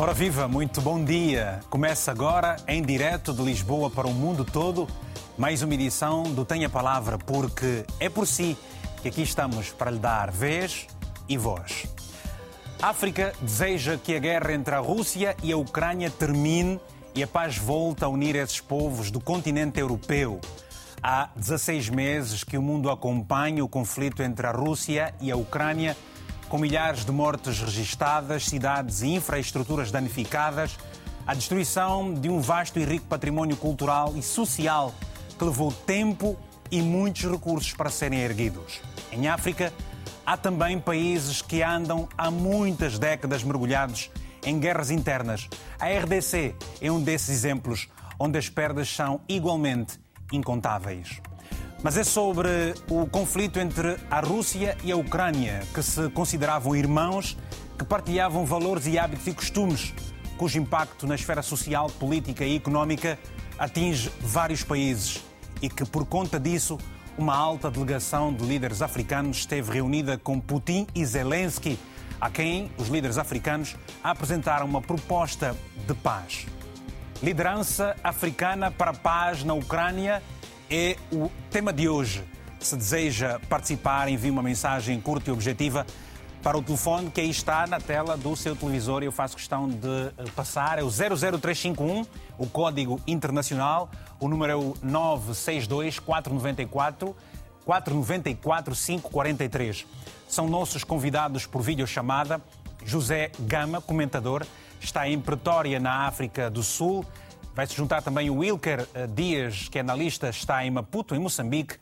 Ora viva, muito bom dia. Começa agora, em direto de Lisboa para o mundo todo, mais uma edição do Tenha Palavra, porque é por si que aqui estamos para lhe dar vez e voz. África deseja que a guerra entre a Rússia e a Ucrânia termine e a paz volte a unir esses povos do continente europeu. Há 16 meses que o mundo acompanha o conflito entre a Rússia e a Ucrânia com milhares de mortes registadas, cidades e infraestruturas danificadas, a destruição de um vasto e rico património cultural e social que levou tempo e muitos recursos para serem erguidos. Em África, há também países que andam há muitas décadas mergulhados em guerras internas. A RDC é um desses exemplos onde as perdas são igualmente incontáveis. Mas é sobre o conflito entre a Rússia e a Ucrânia, que se consideravam irmãos, que partilhavam valores e hábitos e costumes, cujo impacto na esfera social, política e económica atinge vários países e que, por conta disso, uma alta delegação de líderes africanos esteve reunida com Putin e Zelensky, a quem os líderes africanos apresentaram uma proposta de paz. Liderança africana para a paz na Ucrânia é o tema de hoje. Se deseja participar, envie uma mensagem curta e objetiva para o telefone que aí está na tela do seu televisor. Eu faço questão de passar. É o 00351, o código internacional. O número é o 962 494 494 543. São nossos convidados por videochamada. José Gama, comentador, está em Pretória, na África do Sul. Vai se juntar também o Wilker Dias, que é analista, está em Maputo, em Moçambique.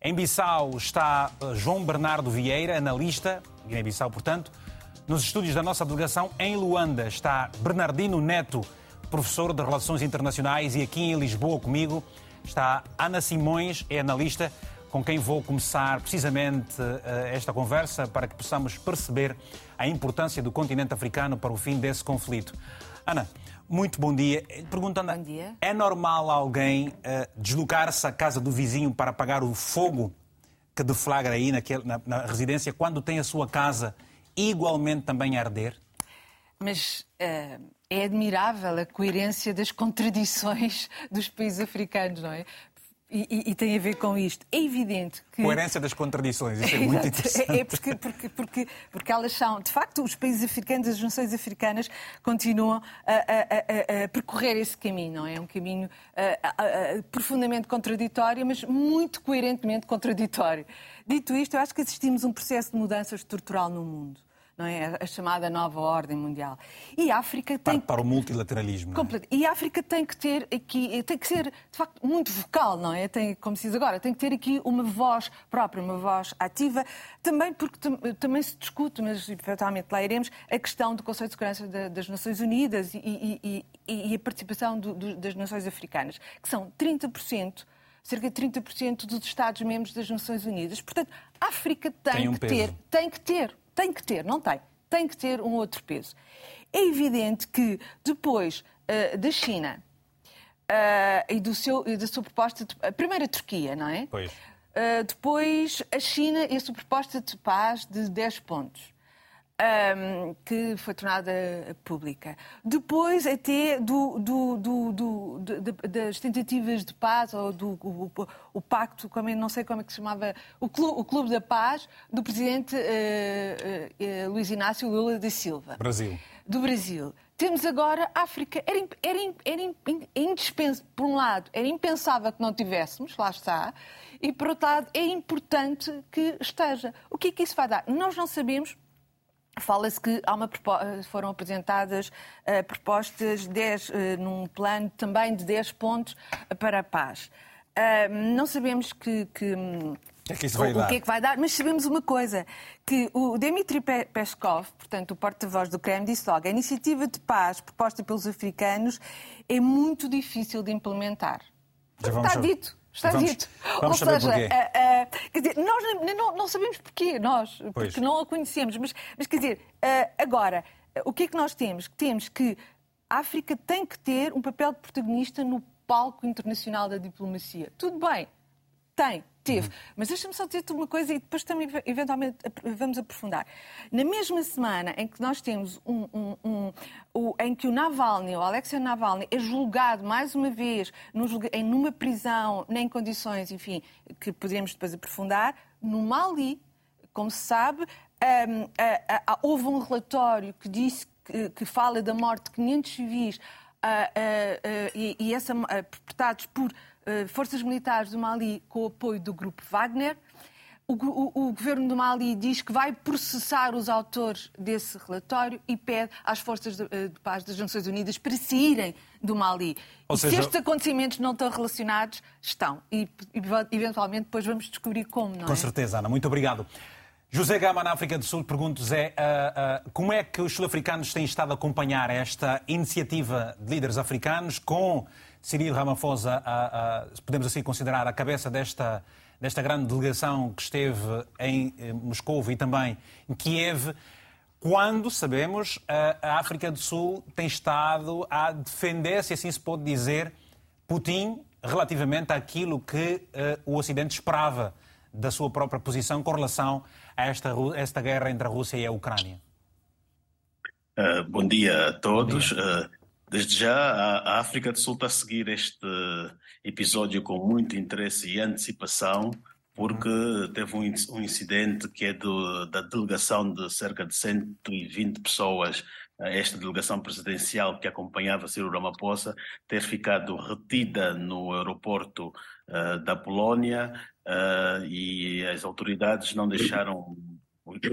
Em Bissau está João Bernardo Vieira, analista, Guiné-Bissau, portanto. Nos estúdios da nossa delegação, em Luanda, está Bernardino Neto, professor de Relações Internacionais, e aqui em Lisboa comigo está Ana Simões, é analista, com quem vou começar precisamente esta conversa para que possamos perceber a importância do continente africano para o fim desse conflito. Ana, muito bom dia. Perguntando, bom dia. é normal alguém uh, deslocar-se à casa do vizinho para apagar o fogo que deflagra aí naquele, na, na, residência quando tem a sua casa igualmente também a arder? Mas uh, é admirável a coerência das contradições dos países africanos, não é? E, e, e, tem a ver com isto. É evidente que. Coerência das contradições, isso é muito interessante. É, é porque, porque, porque, porque elas são. De facto, os países africanos, as nações africanas, continuam a, a, a, a percorrer esse caminho, não é? É um caminho profundamente contraditório, mas muito coerentemente contraditório. Dito isto, eu acho que assistimos a um processo de mudança estrutural no mundo não é? A chamada nova ordem mundial. E a África tem para, para o multilateralismo. Completo. É? E a África tem que ter aqui, tem que ser de facto muito vocal, não é? Tem, como se diz agora, tem que ter aqui uma voz própria, uma voz ativa, também porque também se discute, mas eventualmente lá iremos, a questão do Conselho de Segurança das Nações Unidas e, e, e, e a participação do, do, das nações africanas, que são 30% cerca de 30% dos Estados-membros das Nações Unidas. Portanto, a África tem, tem um que peso. ter, tem que ter tem que ter, não tem, tem que ter um outro peso. É evidente que depois uh, da China uh, e, do seu, e da sua proposta, de, a primeira a Turquia, não é? Pois. Uh, depois a China e a sua proposta de paz de 10 pontos. Um, que foi tornada pública. Depois, até do, do, do, de, das tentativas de paz, ou do o, o, pacto, como, não sei como é que se chamava, o Clube, o clube da Paz, do presidente uh, uh, Luiz Inácio Lula da Silva. Brasil. Do Brasil. Temos agora a África. Era, era, era indispensável, por um lado, era impensável que não tivéssemos, lá está, e por outro lado, é importante que esteja. O que é que isso vai dar? Nós não sabemos Fala-se que há uma, foram apresentadas uh, propostas 10, uh, num plano também de 10 pontos para a paz. Uh, não sabemos que, que que é que o, o que é que vai dar, mas sabemos uma coisa, que o Dmitry Peskov, portanto o porta-voz do Kremlin, disse logo, a iniciativa de paz proposta pelos africanos é muito difícil de implementar. Está dito. Está vamos, dito. Vamos Ou saber seja, porquê. Uh, uh, quer dizer, nós não, não, sabemos porquê, nós, Pois. porque não a conhecemos. Mas, mas quer dizer, uh, agora, o que é que nós temos? Temos que a África tem que ter um papel de protagonista no palco internacional da diplomacia. Tudo bem. Tem, teve. Uhum. Mas deixa-me só dizer-te uma coisa e depois também, eventualmente, vamos aprofundar. Na mesma semana em que nós temos um, um, um, um em que o Navalny, o Alexei Navalny, é julgado mais uma vez em numa prisão, nem em condições, enfim, que poderemos depois aprofundar, no Mali, como se sabe, um, a, houve um relatório que disse que, que fala da morte de 500 civis e, e essa, perpetrados por forças militares do Mali com o apoio do grupo Wagner. O, o, o, governo do Mali diz que vai processar os autores desse relatório e pede às forças de, de paz das Nações Unidas para saírem do Mali. Ou e seja... se estes acontecimentos não estão relacionados, estão. E, eventualmente depois vamos descobrir como, não Com é? certeza, Ana. Muito obrigado. José Gama, na África do Sul, pergunto, Zé, uh, uh, como é que os sul-africanos têm estado a acompanhar esta iniciativa de líderes africanos com Cyril Ramaphosa, uh, podemos assim considerar, a cabeça desta, desta grande delegação que esteve em eh, Moscou e também em Kiev, quando, sabemos, a África do Sul tem estado a defender, se assim se pode dizer, Putin relativamente àquilo que o Ocidente esperava da sua própria posição com relação a esta, esta guerra entre a Rússia e a Ucrânia? Uh, bom dia a todos. Dia. Uh, desde já, a, África do Sul está a seguir este episódio com muito interesse e antecipação, porque uhum. teve um, um, incidente que é do, da delegação de cerca de 120 pessoas esta delegação presidencial que acompanhava Ciro Ramaphosa ter ficado retida no aeroporto uh, da Polónia uh, e as autoridades não deixaram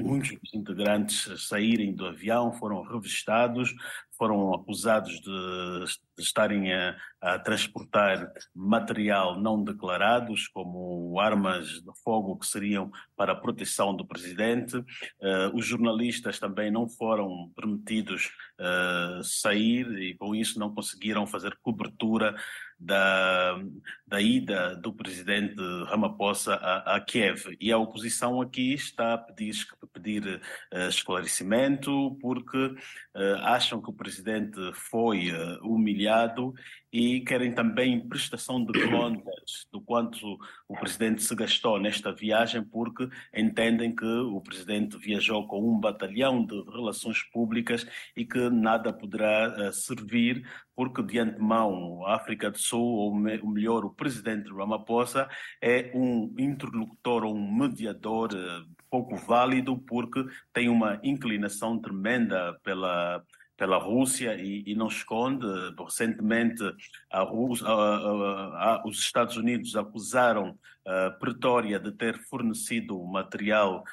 muitos integrantes saírem do avião, foram revistados, foram acusados de, estarem a, a, transportar material não declarados, como armas de fogo que seriam para a proteção do presidente. Uh, os jornalistas também não foram permitidos uh, sair e, com isso, não conseguiram fazer cobertura da, da ida do presidente Ramaphosa a, a, Kiev. E a oposição aqui está a pedir, pedir uh, esclarecimento porque uh, acham que o presidente foi uh, humilhado e querem também prestação de contas do quanto o presidente se gastou nesta viagem, porque entendem que o presidente viajou com um batalhão de relações públicas e que nada poderá uh, servir, porque de antemão a África do Sul, ou me, melhor, o presidente Ramaphosa, é um interlocutor ou um mediador uh, pouco válido, porque tem uma inclinação tremenda pela pela Rússia e, e, não esconde. Recentemente, a Rússia, a, a, os Estados Unidos acusaram a Pretória de ter fornecido material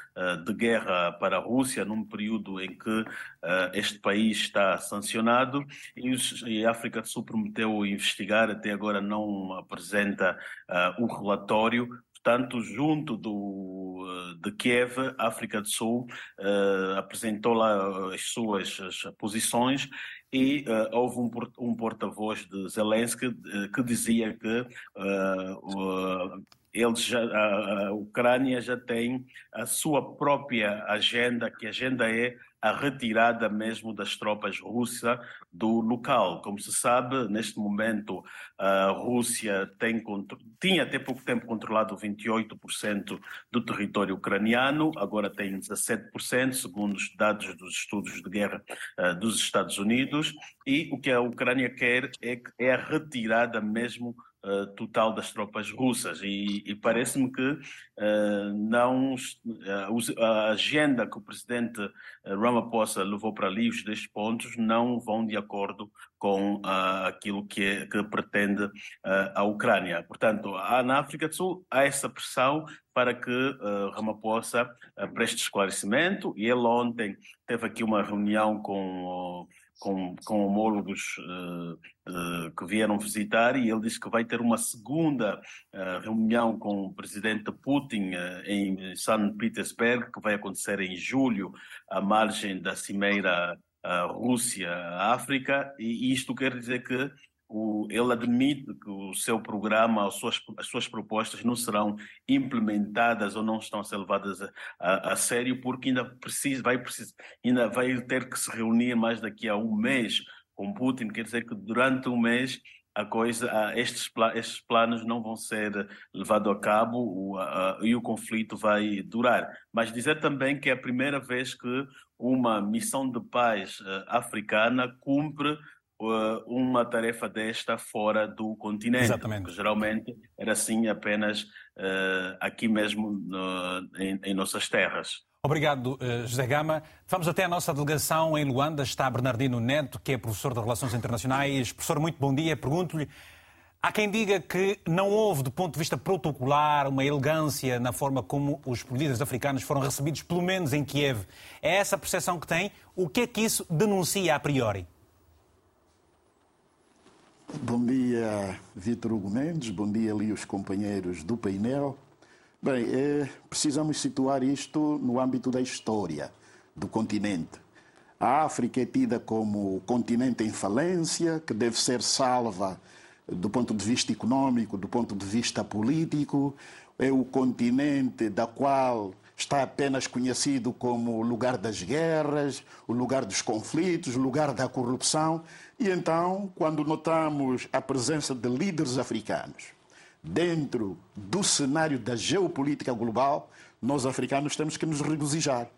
de guerra para a Rússia num período em que este país está sancionado e, a África do Sul prometeu investigar, até agora não apresenta o relatório Portanto, junto do, eh, de Kiev, África do Sul uh, apresentou lá as suas as posições e uh, houve um, um porta-voz de Zelensky uh, que dizia que eles já, a, a Ucrânia já tem a sua própria agenda, que a agenda é a retirada mesmo das tropas russas do local. Como se sabe, neste momento a Rússia tem, tinha até pouco tempo controlado 28% do território ucraniano, agora tem 17%, segundo os dados dos estudos de guerra uh, dos Estados Unidos, e o que a Ucrânia quer é, é a retirada mesmo uh, total das tropas russas e, e parece-me que uh, não uh, a agenda que o presidente Ramaphosa levou para ali os 10 pontos não vão de acordo com aquilo que, é, que pretende a Ucrânia. Portanto, há, na África do Sul há essa pressão para que uh, Ramaphosa uh, preste esclarecimento e ele ontem teve aqui uma reunião com com, com homólogos uh, que vieram visitar e ele disse que vai ter uma segunda uh, reunião com o presidente Putin em São Petersburgo, que vai acontecer em julho, à margem da cimeira Rússia-África, e isto quer dizer que o, ele admite que o seu programa, as suas, as suas propostas não serão implementadas ou não estão a ser levadas a, a, a sério, porque ainda, precisa, vai, precisa, ainda vai ter que se reunir mais daqui a um mês com Putin, quer dizer que durante um mês a coisa, estes, estes planos não vão ser levados a cabo o, a, e o conflito vai durar. Mas dizer também que é a primeira vez que uma missão de paz uh, africana cumpre uma tarefa desta fora do continente. Exatamente. Porque geralmente era assim apenas uh, aqui mesmo no, em, em nossas terras. Obrigado, José Gama. Vamos até a nossa delegação em Luanda. Está Bernardino Neto, que é professor de Relações Internacionais. Professor, muito bom dia. Pergunto-lhe. Há quem diga que não houve, do ponto de vista protocolar, uma elegância na forma como os líderes africanos foram recebidos, pelo menos em Kiev. É essa a percepção que tem? O que é que isso denuncia a priori? Bom dia, Vitor Hugo Mendes. Bom dia ali os companheiros do painel. Bem, é, precisamos situar isto no âmbito da história do continente. A África é tida como continente em falência, que deve ser salva do ponto de vista econômico, do ponto de vista político. É o continente da qual está apenas conhecido como o lugar das guerras, o lugar dos conflitos, o lugar da corrupção. E então, quando notamos a presença de líderes africanos dentro do cenário da geopolítica global, nós africanos temos que nos regozijar.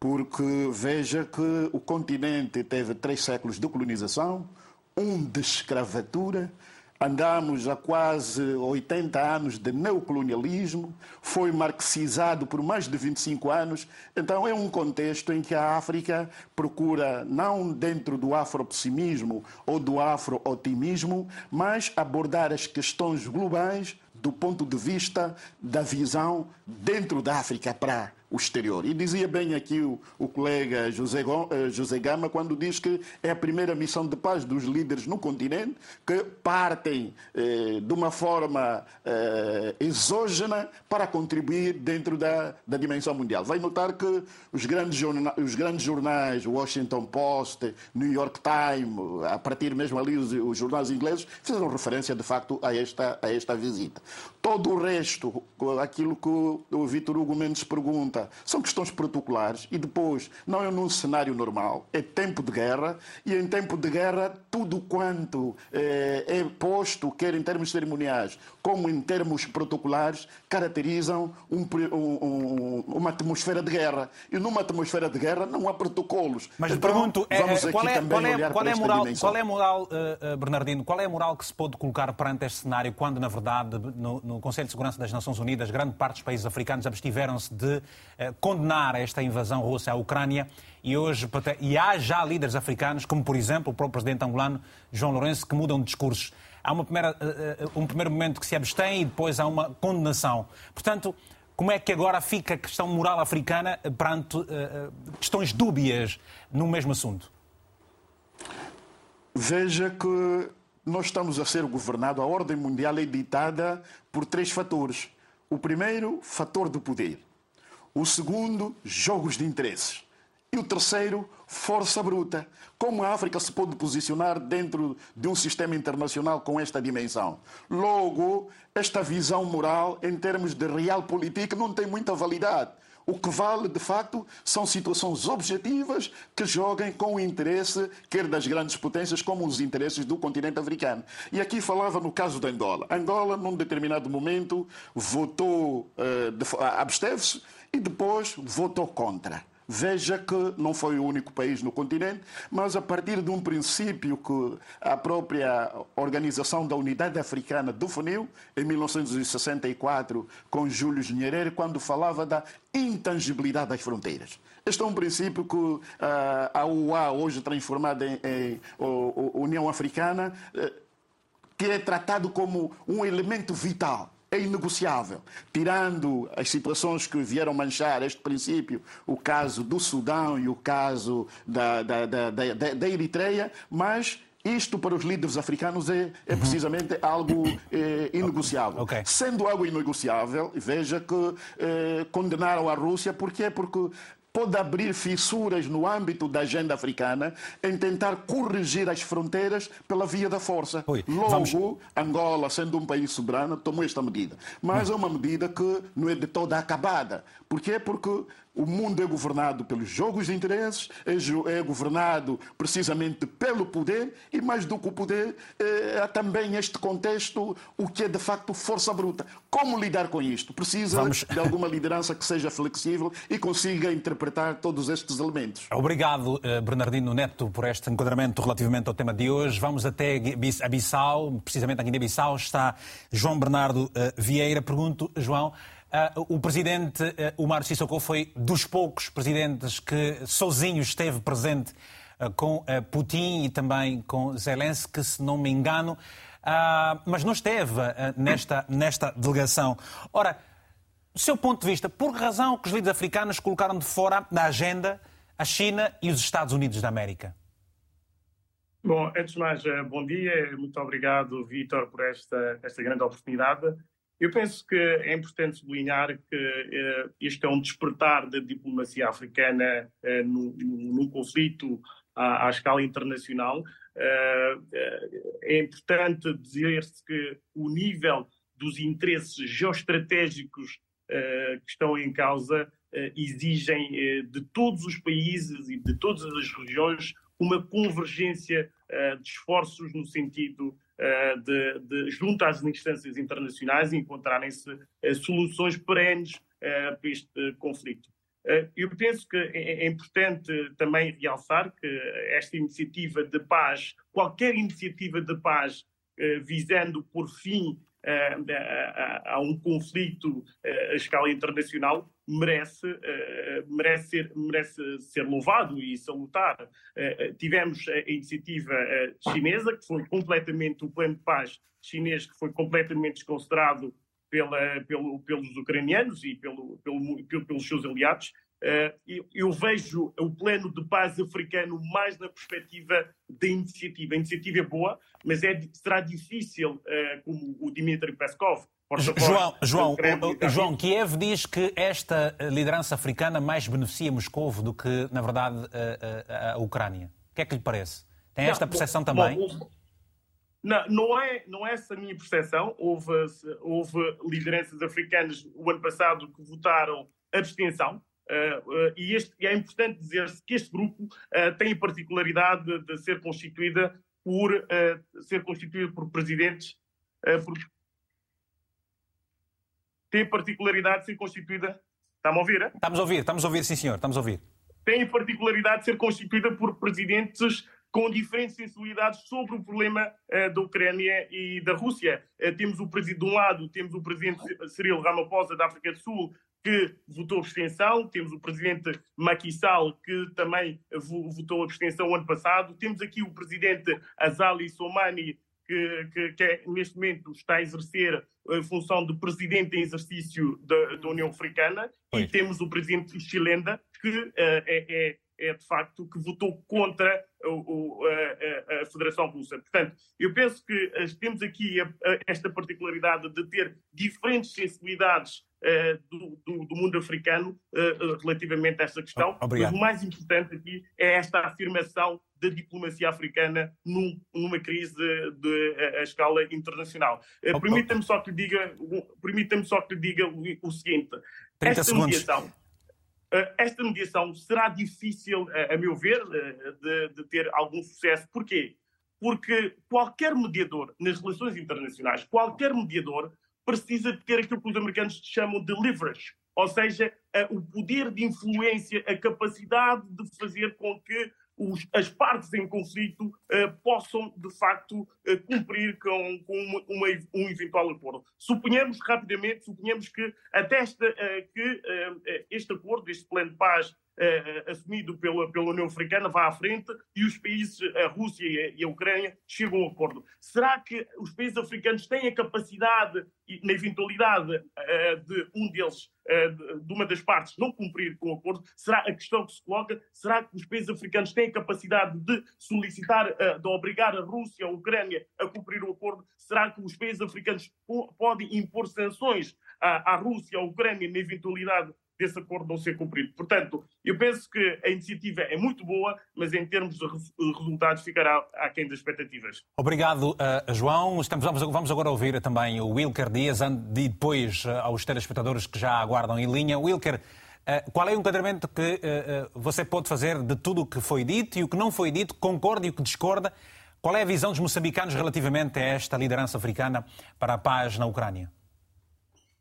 Porque veja que o continente teve três séculos de colonização, um de escravatura, Andamos há quase 80 anos de neocolonialismo, foi marxizado por mais de 25 anos. Então, é um contexto em que a África procura, não dentro do afropessimismo ou do afro-otimismo, mas abordar as questões globais do ponto de vista da visão dentro da África para o exterior. E dizia bem aqui o, o colega José, eh, José Gama quando diz que é a primeira missão de paz dos líderes no continente que partem eh, de uma forma eh, exógena para contribuir dentro da, da dimensão mundial. Vai notar que os grandes, jornais, os grandes jornais, Washington Post, New York Times, a partir mesmo ali os, os jornais ingleses, fizeram referência de facto a esta, a esta visita. Todo o resto, aquilo que o Vitor Hugo Mendes pergunta, são questões protocolares e depois não é num cenário normal, é tempo de guerra e em tempo de guerra tudo quanto é, é posto, quer em termos cerimoniais como em termos protocolares, caracterizam um, um, uma atmosfera de guerra. E numa atmosfera de guerra não há protocolos. Mas então, pergunto, é, vamos qual, é, qual, é, qual, é moral, qual é a moral, uh, Bernardino, qual é a moral que se pode colocar perante este cenário quando, na verdade, no, no Conselho de Segurança das Nações Unidas, grande parte dos países africanos abstiveram-se de uh, condenar esta invasão russa à Ucrânia e hoje e há já líderes africanos, como por exemplo o próprio presidente angolano João Lourenço, que mudam de discursos há uma primeira, eh, eh, um primeiro momento que se abstém e depois há uma condenação. Portanto, como é que agora fica a questão moral africana perante uh, questões dúbias no mesmo assunto? Veja que nós estamos a ser governados, a ordem mundial é ditada por três fatores. O primeiro, fator do poder. O segundo, jogos de interesses. E o terceiro, força bruta. Como a África se pode posicionar dentro de um sistema internacional com esta dimensão? Logo, esta visão moral, em termos de realpolitik, não tem muita validade. O que vale, de facto, são situações objetivas que joguem com o interesse, quer das grandes potências, como os interesses do continente africano. E aqui falava no caso da Angola. Angola, num determinado momento, votou, uh, absteve-se e depois votou contra. Veja que não foi o único país no continente, mas a partir de um princípio que a própria Organização da Unidade Africana definiu em 1964 com Júlio Nyerere, quando falava da intangibilidade das fronteiras. Este é um princípio que uh, a UA, hoje transformada em, em, em União Africana, uh, que é tratado como um elemento vital é inegociável. Tirando as situações que vieram manchar este princípio, o caso do Sudão e o caso da, da, da, da, da Eritreia, mas isto para os líderes africanos é, é precisamente algo é, inegociável. Okay. Sendo algo inegociável, veja que é, condenaram a Rússia, porquê? Porque pode abrir fissuras no âmbito da agenda africana em tentar corrigir as fronteiras pela via da força. Oi, Logo, vamos... Angola, sendo um país soberano, tomou esta medida. Mas é uma medida que não é de toda acabada. Porquê? Porque o mundo é governado pelos jogos de interesses, é, é governado precisamente pelo poder e, mais do que o poder, é, há também este contexto, o que é de facto força bruta. Como lidar com isto? Precisa Vamos... de alguma liderança que seja flexível e consiga interpretar todos estes elementos. Obrigado, eh, Bernardino Neto, por este enquadramento relativamente ao tema de hoje. Vamos até a Bissau, precisamente aqui na Bissau está João Bernardo eh, Vieira. Pergunto, João, o presidente uh, Omar Sissoko foi dos poucos presidentes que sozinho esteve presente uh, com Putin e também com Zelensky, se não me engano, mas não esteve nesta, nesta delegação. Ora, do seu ponto de vista, por que razão que os líderes africanos colocaram de fora da agenda a China e os Estados Unidos da América? Bom, antes de mais, bom dia. Muito obrigado, Vítor, por esta, esta grande oportunidade. Eu penso que é importante sublinhar que uh, este é um despertar da diplomacia africana uh, num, num, conflito à, à, escala internacional. Uh, é importante dizer-se que o nível dos interesses geoestratégicos que estão em causa exigem de todos os países e de todas as regiões uma convergência de esforços no sentido de, de, junto às instâncias internacionais encontrarem-se eh, soluções perenes eh, para este conflito. Eu penso que é, é importante também realçar que esta iniciativa de paz, qualquer iniciativa de paz visando por fim a um conflito a escala internacional, merece, uh, merece, ser, merece ser louvado e salutar. Uh, tivemos a iniciativa chinesa, que foi completamente o plano de paz chinês, que foi completamente desconsiderado pela, pelo, pelos ucranianos e pelo, pelo, pelos seus aliados. Eu, vejo o plano de paz africano mais na perspectiva da iniciativa. A iniciativa é boa, mas é, será difícil, como o Dmitry Peskov João, João, João, Kiev diz que esta liderança africana mais beneficia Moscou do que, na verdade, a, a, a Ucrânia. O que é que lhe parece? Tem esta percepção também? Bom, não, não, é, não é essa a minha percepção. Houve, houve lideranças africanas o ano passado que votaram abstenção. Uh, uh, e, este, e, é importante dizer-se que este grupo uh, tem a particularidade de, de ser constituída por ser constituído por presidentes por tem particularidade de ser constituída. Está-me a ouvir? É? Estamos a ouvir, estamos a ouvir, sim, senhor, estamos a ouvir. Tem particularidade de ser constituída por presidentes com diferentes sensibilidades sobre o problema uh, da Ucrânia e da Rússia. Uh, temos o presidente, de um lado, temos o presidente Cyril Ramaphosa da África do Sul, que votou abstenção, temos o presidente Macky Sall, que também votou abstenção ano passado, temos aqui o presidente Azali Soumani, que, que, que é, neste momento está a exercer a função de presidente em exercício da, da União Africana, pois. e temos o presidente Chilenda, que uh, é, é, de facto que votou contra o, o, a, a, Federação Russa. Portanto, eu penso que uh, temos aqui a, esta particularidade de ter diferentes sensibilidades uh, do, do, do, mundo africano relativamente a esta questão. Obrigado. Mas o mais importante aqui é esta afirmação da diplomacia africana num, numa crise de, a, a, escala internacional. Uh, permita-me só que lhe diga, permita-me só que lhe diga o, o seguinte: esta segundos. mediação, esta mediação será difícil, uh, a meu ver, de, de, ter algum sucesso. Porquê? Porque qualquer mediador nas relações internacionais, qualquer mediador precisa de ter aquilo que os americanos chamam de leverage, ou seja, o poder de influência, a capacidade de fazer com que os, as partes em conflito uh, possam, de facto, uh, cumprir com, com uma, uma, um eventual acordo. Suponhamos, rapidamente, suponhamos que até esta, uh, que este acordo, este plano de paz assumido pela, pela União Africana vá à frente e os países, a Rússia e a, e a Ucrânia, chegam a um acordo. Será que os países africanos têm a capacidade, na eventualidade de um deles eh, de uma das partes não cumprir com o acordo, será a questão que se coloca, será que os países africanos têm a capacidade de solicitar, eh, de obrigar a Rússia, a Ucrânia a cumprir o acordo? Será que os países africanos podem impor sanções à Rússia, à Ucrânia, na eventualidade desse acordo não ser cumprido. Portanto, eu penso que a iniciativa é muito boa, mas em termos de resultados ficará aquém das expectativas. Obrigado, uh, João. Estamos, vamos, agora ouvir também o Wilker Dias e depois uh, aos telespectadores que já aguardam em linha. Wilker, qual é o enquadramento que você pode fazer de tudo o que foi dito e o que não foi dito, concorda e o que discorda? Qual é a visão dos moçambicanos relativamente a esta liderança africana para a paz na Ucrânia?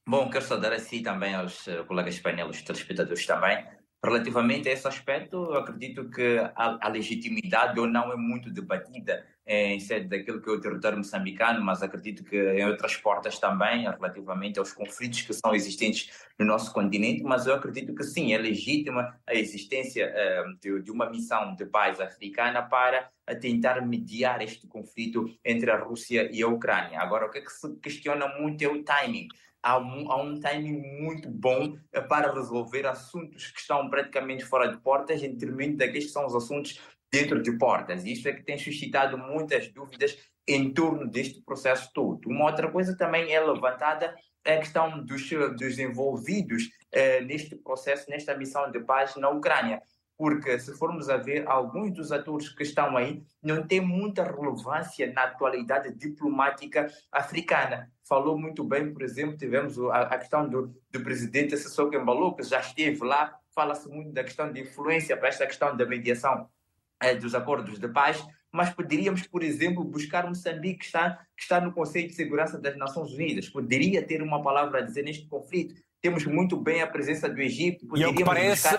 Bom, quero saudar a si também aos colegas espanhóis, telespectadores também. Relativamente a esse aspecto, acredito que a, a legitimidade ou não é muito debatida em sede daquilo que é o território moçambicano, mas acredito que em outras portas também, relativamente aos conflitos que são existentes no nosso continente, mas eu acredito que sim, é legítima a existência uh, de, de, uma missão de paz africana para tentar mediar este conflito entre a Rússia e a Ucrânia. Agora, o que, é que se questiona muito é o timing há um, há um timing muito bom eh, para resolver assuntos que estão praticamente fora de portas, em detrimento daqueles que são os assuntos dentro de portas. Isso é que tem suscitado muitas dúvidas em torno deste processo todo. Uma outra coisa também é levantada é a questão dos, dos envolvidos eh, neste processo, nesta missão de paz na Ucrânia porque se formos a ver, alguns dos atores que estão aí não têm muita relevância na atualidade diplomática africana. Falou muito bem, por exemplo, tivemos a, questão do, do presidente Sissoko Embalo, que já esteve lá, fala-se muito da questão de influência para esta questão da mediação eh, dos acordos de paz, mas poderíamos, por exemplo, buscar Moçambique, que está, que está no Conselho de Segurança das Nações Unidas, poderia ter uma palavra a dizer neste conflito, temos muito bem a presença do Egito. E o que parece,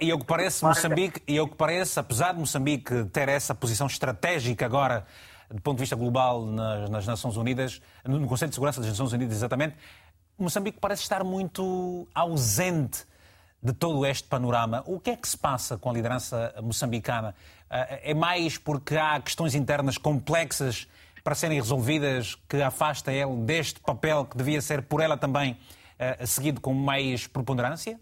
e o que parece Moçambique, e o que parece, apesar de Moçambique ter essa posição estratégica agora, do ponto de vista global nas, nas Nações Unidas, no Conselho de Segurança das Nações Unidas, exatamente, Moçambique parece estar muito ausente de todo este panorama. O que é que se passa com a liderança moçambicana? Eh, é mais porque há questões internas complexas para serem resolvidas que afasta ele deste papel que devia ser por ela também uh, seguido com mais preponderância?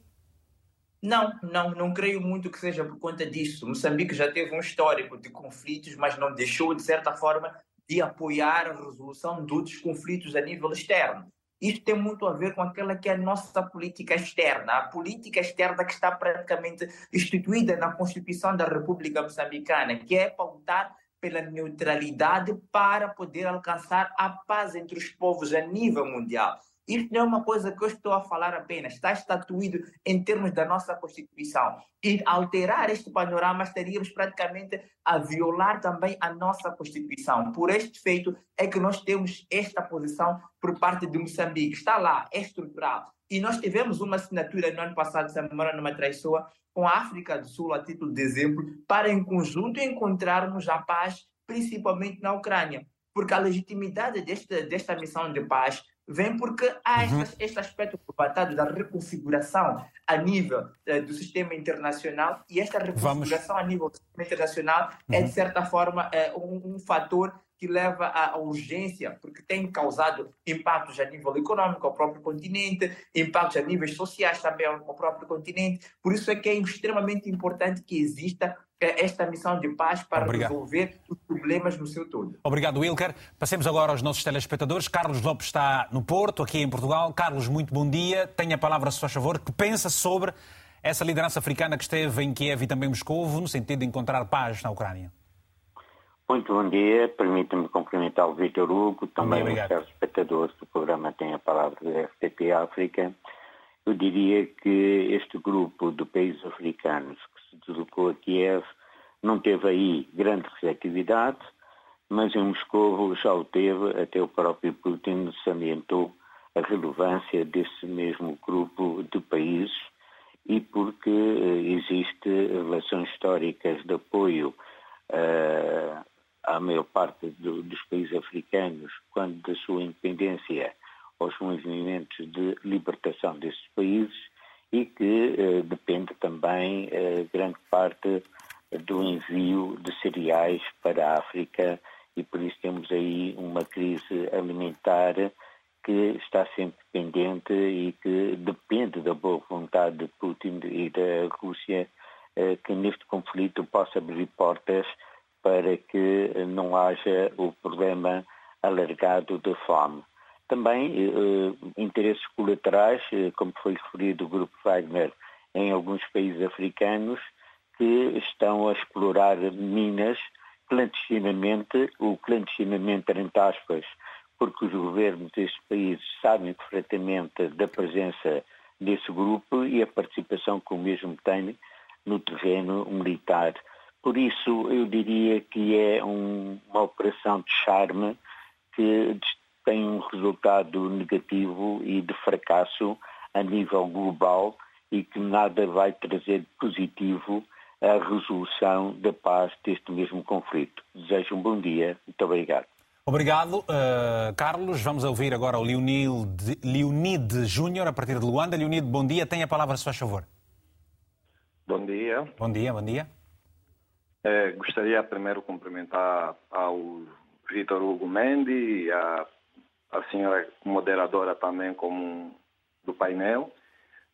Não, não, não creio muito que seja por conta disso. Moçambique já teve um histórico de conflitos, mas não deixou, de certa forma, de apoiar a resolução dos conflitos a nível externo. Isto tem muito a ver com aquela que é a nossa política externa, a política externa que está praticamente instituída na Constituição da República Moçambicana, que é pautar pela neutralidade para poder alcançar a paz entre os povos a nível mundial. Isto não é uma coisa que eu estou a falar apenas, está estatuído em termos da nossa Constituição. E alterar este panorama estaríamos praticamente a violar também a nossa Constituição. Por este feito é que nós temos esta posição por parte de Moçambique. Está lá, é estrutural. E nós tivemos uma assinatura no ano passado, semana numa traiçoa, com a África do Sul, a título de exemplo, para em conjunto encontrarmos a paz, principalmente na Ucrânia. Porque a legitimidade desta, desta missão de paz vem porque há uhum. este, este aspecto levantado da reconfiguração a nível eh, do sistema internacional e esta reconfiguração Vamos. a nível do sistema internacional uhum. é, de uhum. certa forma, é, um, um fator que leva à urgência, porque tem causado impactos a nível econômico ao próprio continente, impactos a níveis sociais também ao próprio continente. Por isso é que é extremamente importante que exista esta missão de paz para Obrigado. resolver os problemas no seu todo. Obrigado, Wilker. Passemos agora aos nossos telespectadores. Carlos Lopes está no Porto, aqui em Portugal. Carlos, muito bom dia. Tenha a palavra, se faz favor. Que pensa sobre essa liderança africana que esteve em Kiev e também Moscou, no sentido de encontrar paz na Ucrânia? Muito bom dia. Permita-me cumprimentar o Vitor Hugo, também os telespectadores do programa Tem a Palavra da FTP África. Eu diria que este grupo de países africanos se deslocou a Kiev não teve aí grande receptividade, mas em Moscou já o teve, até o próprio Putin salientou a relevância desse mesmo grupo de países e porque uh, existe relações históricas de apoio uh, à maior parte do, dos países africanos quando da sua independência aos movimentos de libertação desses países e que eh, depende também eh, grande parte do envio de cereais para a África e por isso temos aí uma crise alimentar que está sempre pendente e que depende da boa vontade de Putin e da Rússia eh, que neste conflito possa abrir portas para que não haja o problema alargado de fome. Também eh, interesses colaterais, eh, como foi referido o Grupo Wagner em alguns países africanos, que estão a explorar minas clandestinamente, o clandestinamente entre aspas, porque os governos destes países sabem perfeitamente da presença desse grupo e a participação que o mesmo tem no terreno militar. Por isso, eu diria que é um, uma operação de charme que tem um resultado negativo e de fracasso a nível global e que nada vai trazer positivo à resolução da paz deste mesmo conflito. Desejo um bom dia. Muito obrigado. Obrigado, uh, Carlos. Vamos ouvir agora o Leonide, Leonide Júnior, a partir de Luanda. Leonide, bom dia. Tem a palavra, se faz favor. Bom dia. Bom dia, bom dia. É, gostaria primeiro cumprimentar ao Vitor Hugo Mendes e a, a senhora moderadora também como do painel.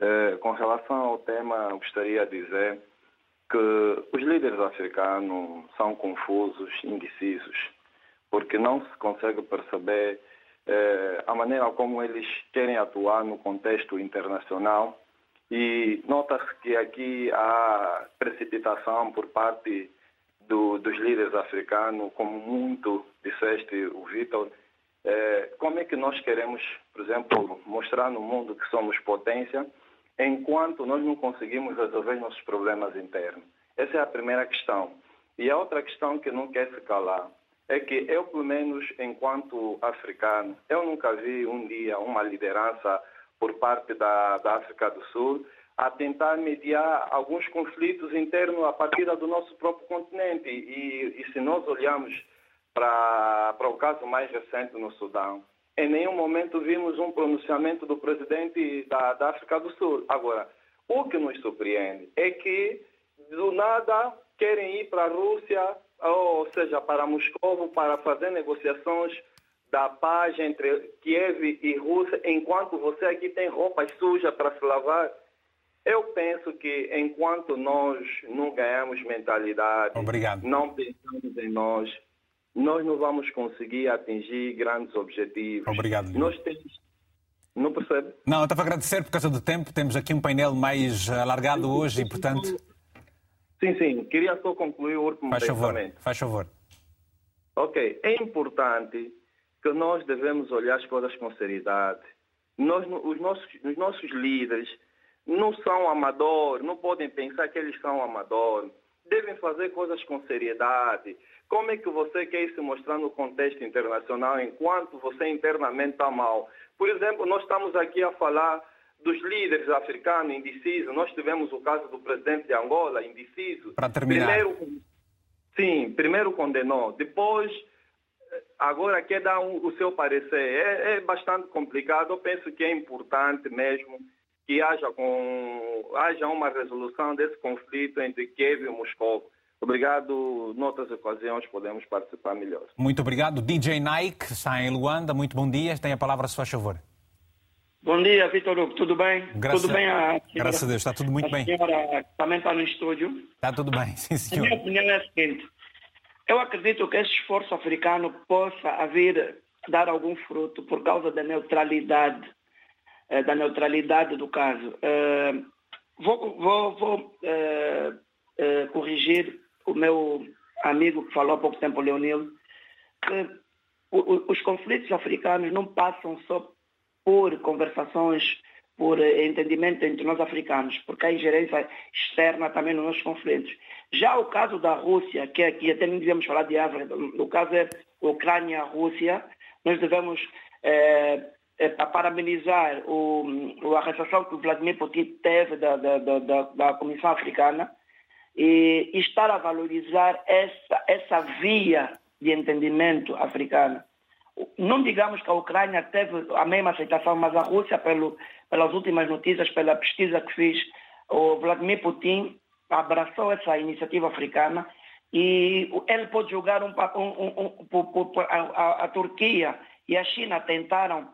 É, com relação ao tema, gostaria de dizer que os líderes africanos são confusos, indecisos porque não se consegue perceber eh, a maneira como eles querem atuar no contexto internacional e nota-se que aqui há precipitação por parte do, dos líderes africanos, como muito disseste, o Vitor, eh, como é que nós queremos, por exemplo, mostrar no mundo que somos potência, enquanto nós não conseguimos resolver nossos problemas internos? Essa é a primeira questão. E a outra questão que não quer se calar é que eu, pelo menos, enquanto africano, eu nunca vi um dia uma liderança por parte da, da África do Sul a tentar mediar alguns conflitos internos a partir do nosso próprio continente. E, e se nós olharmos para, para o caso mais recente no Sudão, em nenhum momento vimos um pronunciamento do presidente da, da África do Sul. Agora, o que nos surpreende é que, do nada, querem ir para a Rússia ou seja, para Moscou, para fazer negociações da paz entre Kiev e Rússia, enquanto você aqui tem roupas sujas para se lavar. Eu penso que enquanto nós não ganhamos mentalidade, Obrigado. não pensamos em nós, nós não vamos conseguir atingir grandes objetivos. Obrigado. Nós temos não percebe? Não, eu estava a agradecer por causa do tempo. Temos aqui um painel mais alargado hoje e, portanto. Sim, sim. Queria só concluir o último faz. Favor, faz favor. Ok. É importante que nós devemos olhar as coisas com seriedade. Nós, os, nossos, os nossos líderes não são amadores, não podem pensar que eles são amadores. Devem fazer coisas com seriedade. Como é que você quer se mostrar no contexto internacional enquanto você internamente está mal? Por exemplo, nós estamos aqui a falar dos líderes africanos indecisos. Nós tivemos o caso do presidente de Angola, indeciso. Para terminar. Primeiro, sim, primeiro condenou, depois agora quer dar um, o seu parecer. É, é, bastante complicado. Eu penso que é importante mesmo que haja, com, haja uma resolução desse conflito entre Kiev e Moscou. Obrigado. Noutras ocasiões podemos participar melhor. Muito obrigado. DJ Nike, está em Luanda. Muito bom dia. Tem a palavra, se faz favor. Bom dia, Vitor Hugo. Tudo bem? Graças tudo bem? A... Graças a Deus, está tudo muito a bem. A senhora também está no estúdio. Está tudo bem, sim, senhor. A minha opinião é a seguinte. Eu acredito que esse esforço africano possa vir dar algum fruto por causa da neutralidade, eh, da neutralidade do caso. Uh, vou, vou, vou uh, uh, corrigir o meu amigo que falou há pouco tempo, Leonil, que os conflitos africanos não passam só por conversações, por entendimento entre nós africanos, porque há ingerência externa também nos nossos conflitos. Já o caso da Rússia, que aqui até nem devemos falar de África, o caso é Ucrânia-Rússia, nós devemos é, é, parabenizar o, a recepção que o Vladimir Putin teve da, da, da, da Comissão Africana e, estar a valorizar essa, essa via de entendimento africana não digamos que a Ucrânia teve a mesma aceitação, mas a Rússia, pelo, pelas últimas notícias, pela pesquisa que fiz, o Vladimir Putin abraçou essa iniciativa africana e ele pode jogar um. Um, um, a, a, a, Turquia e a China tentaram,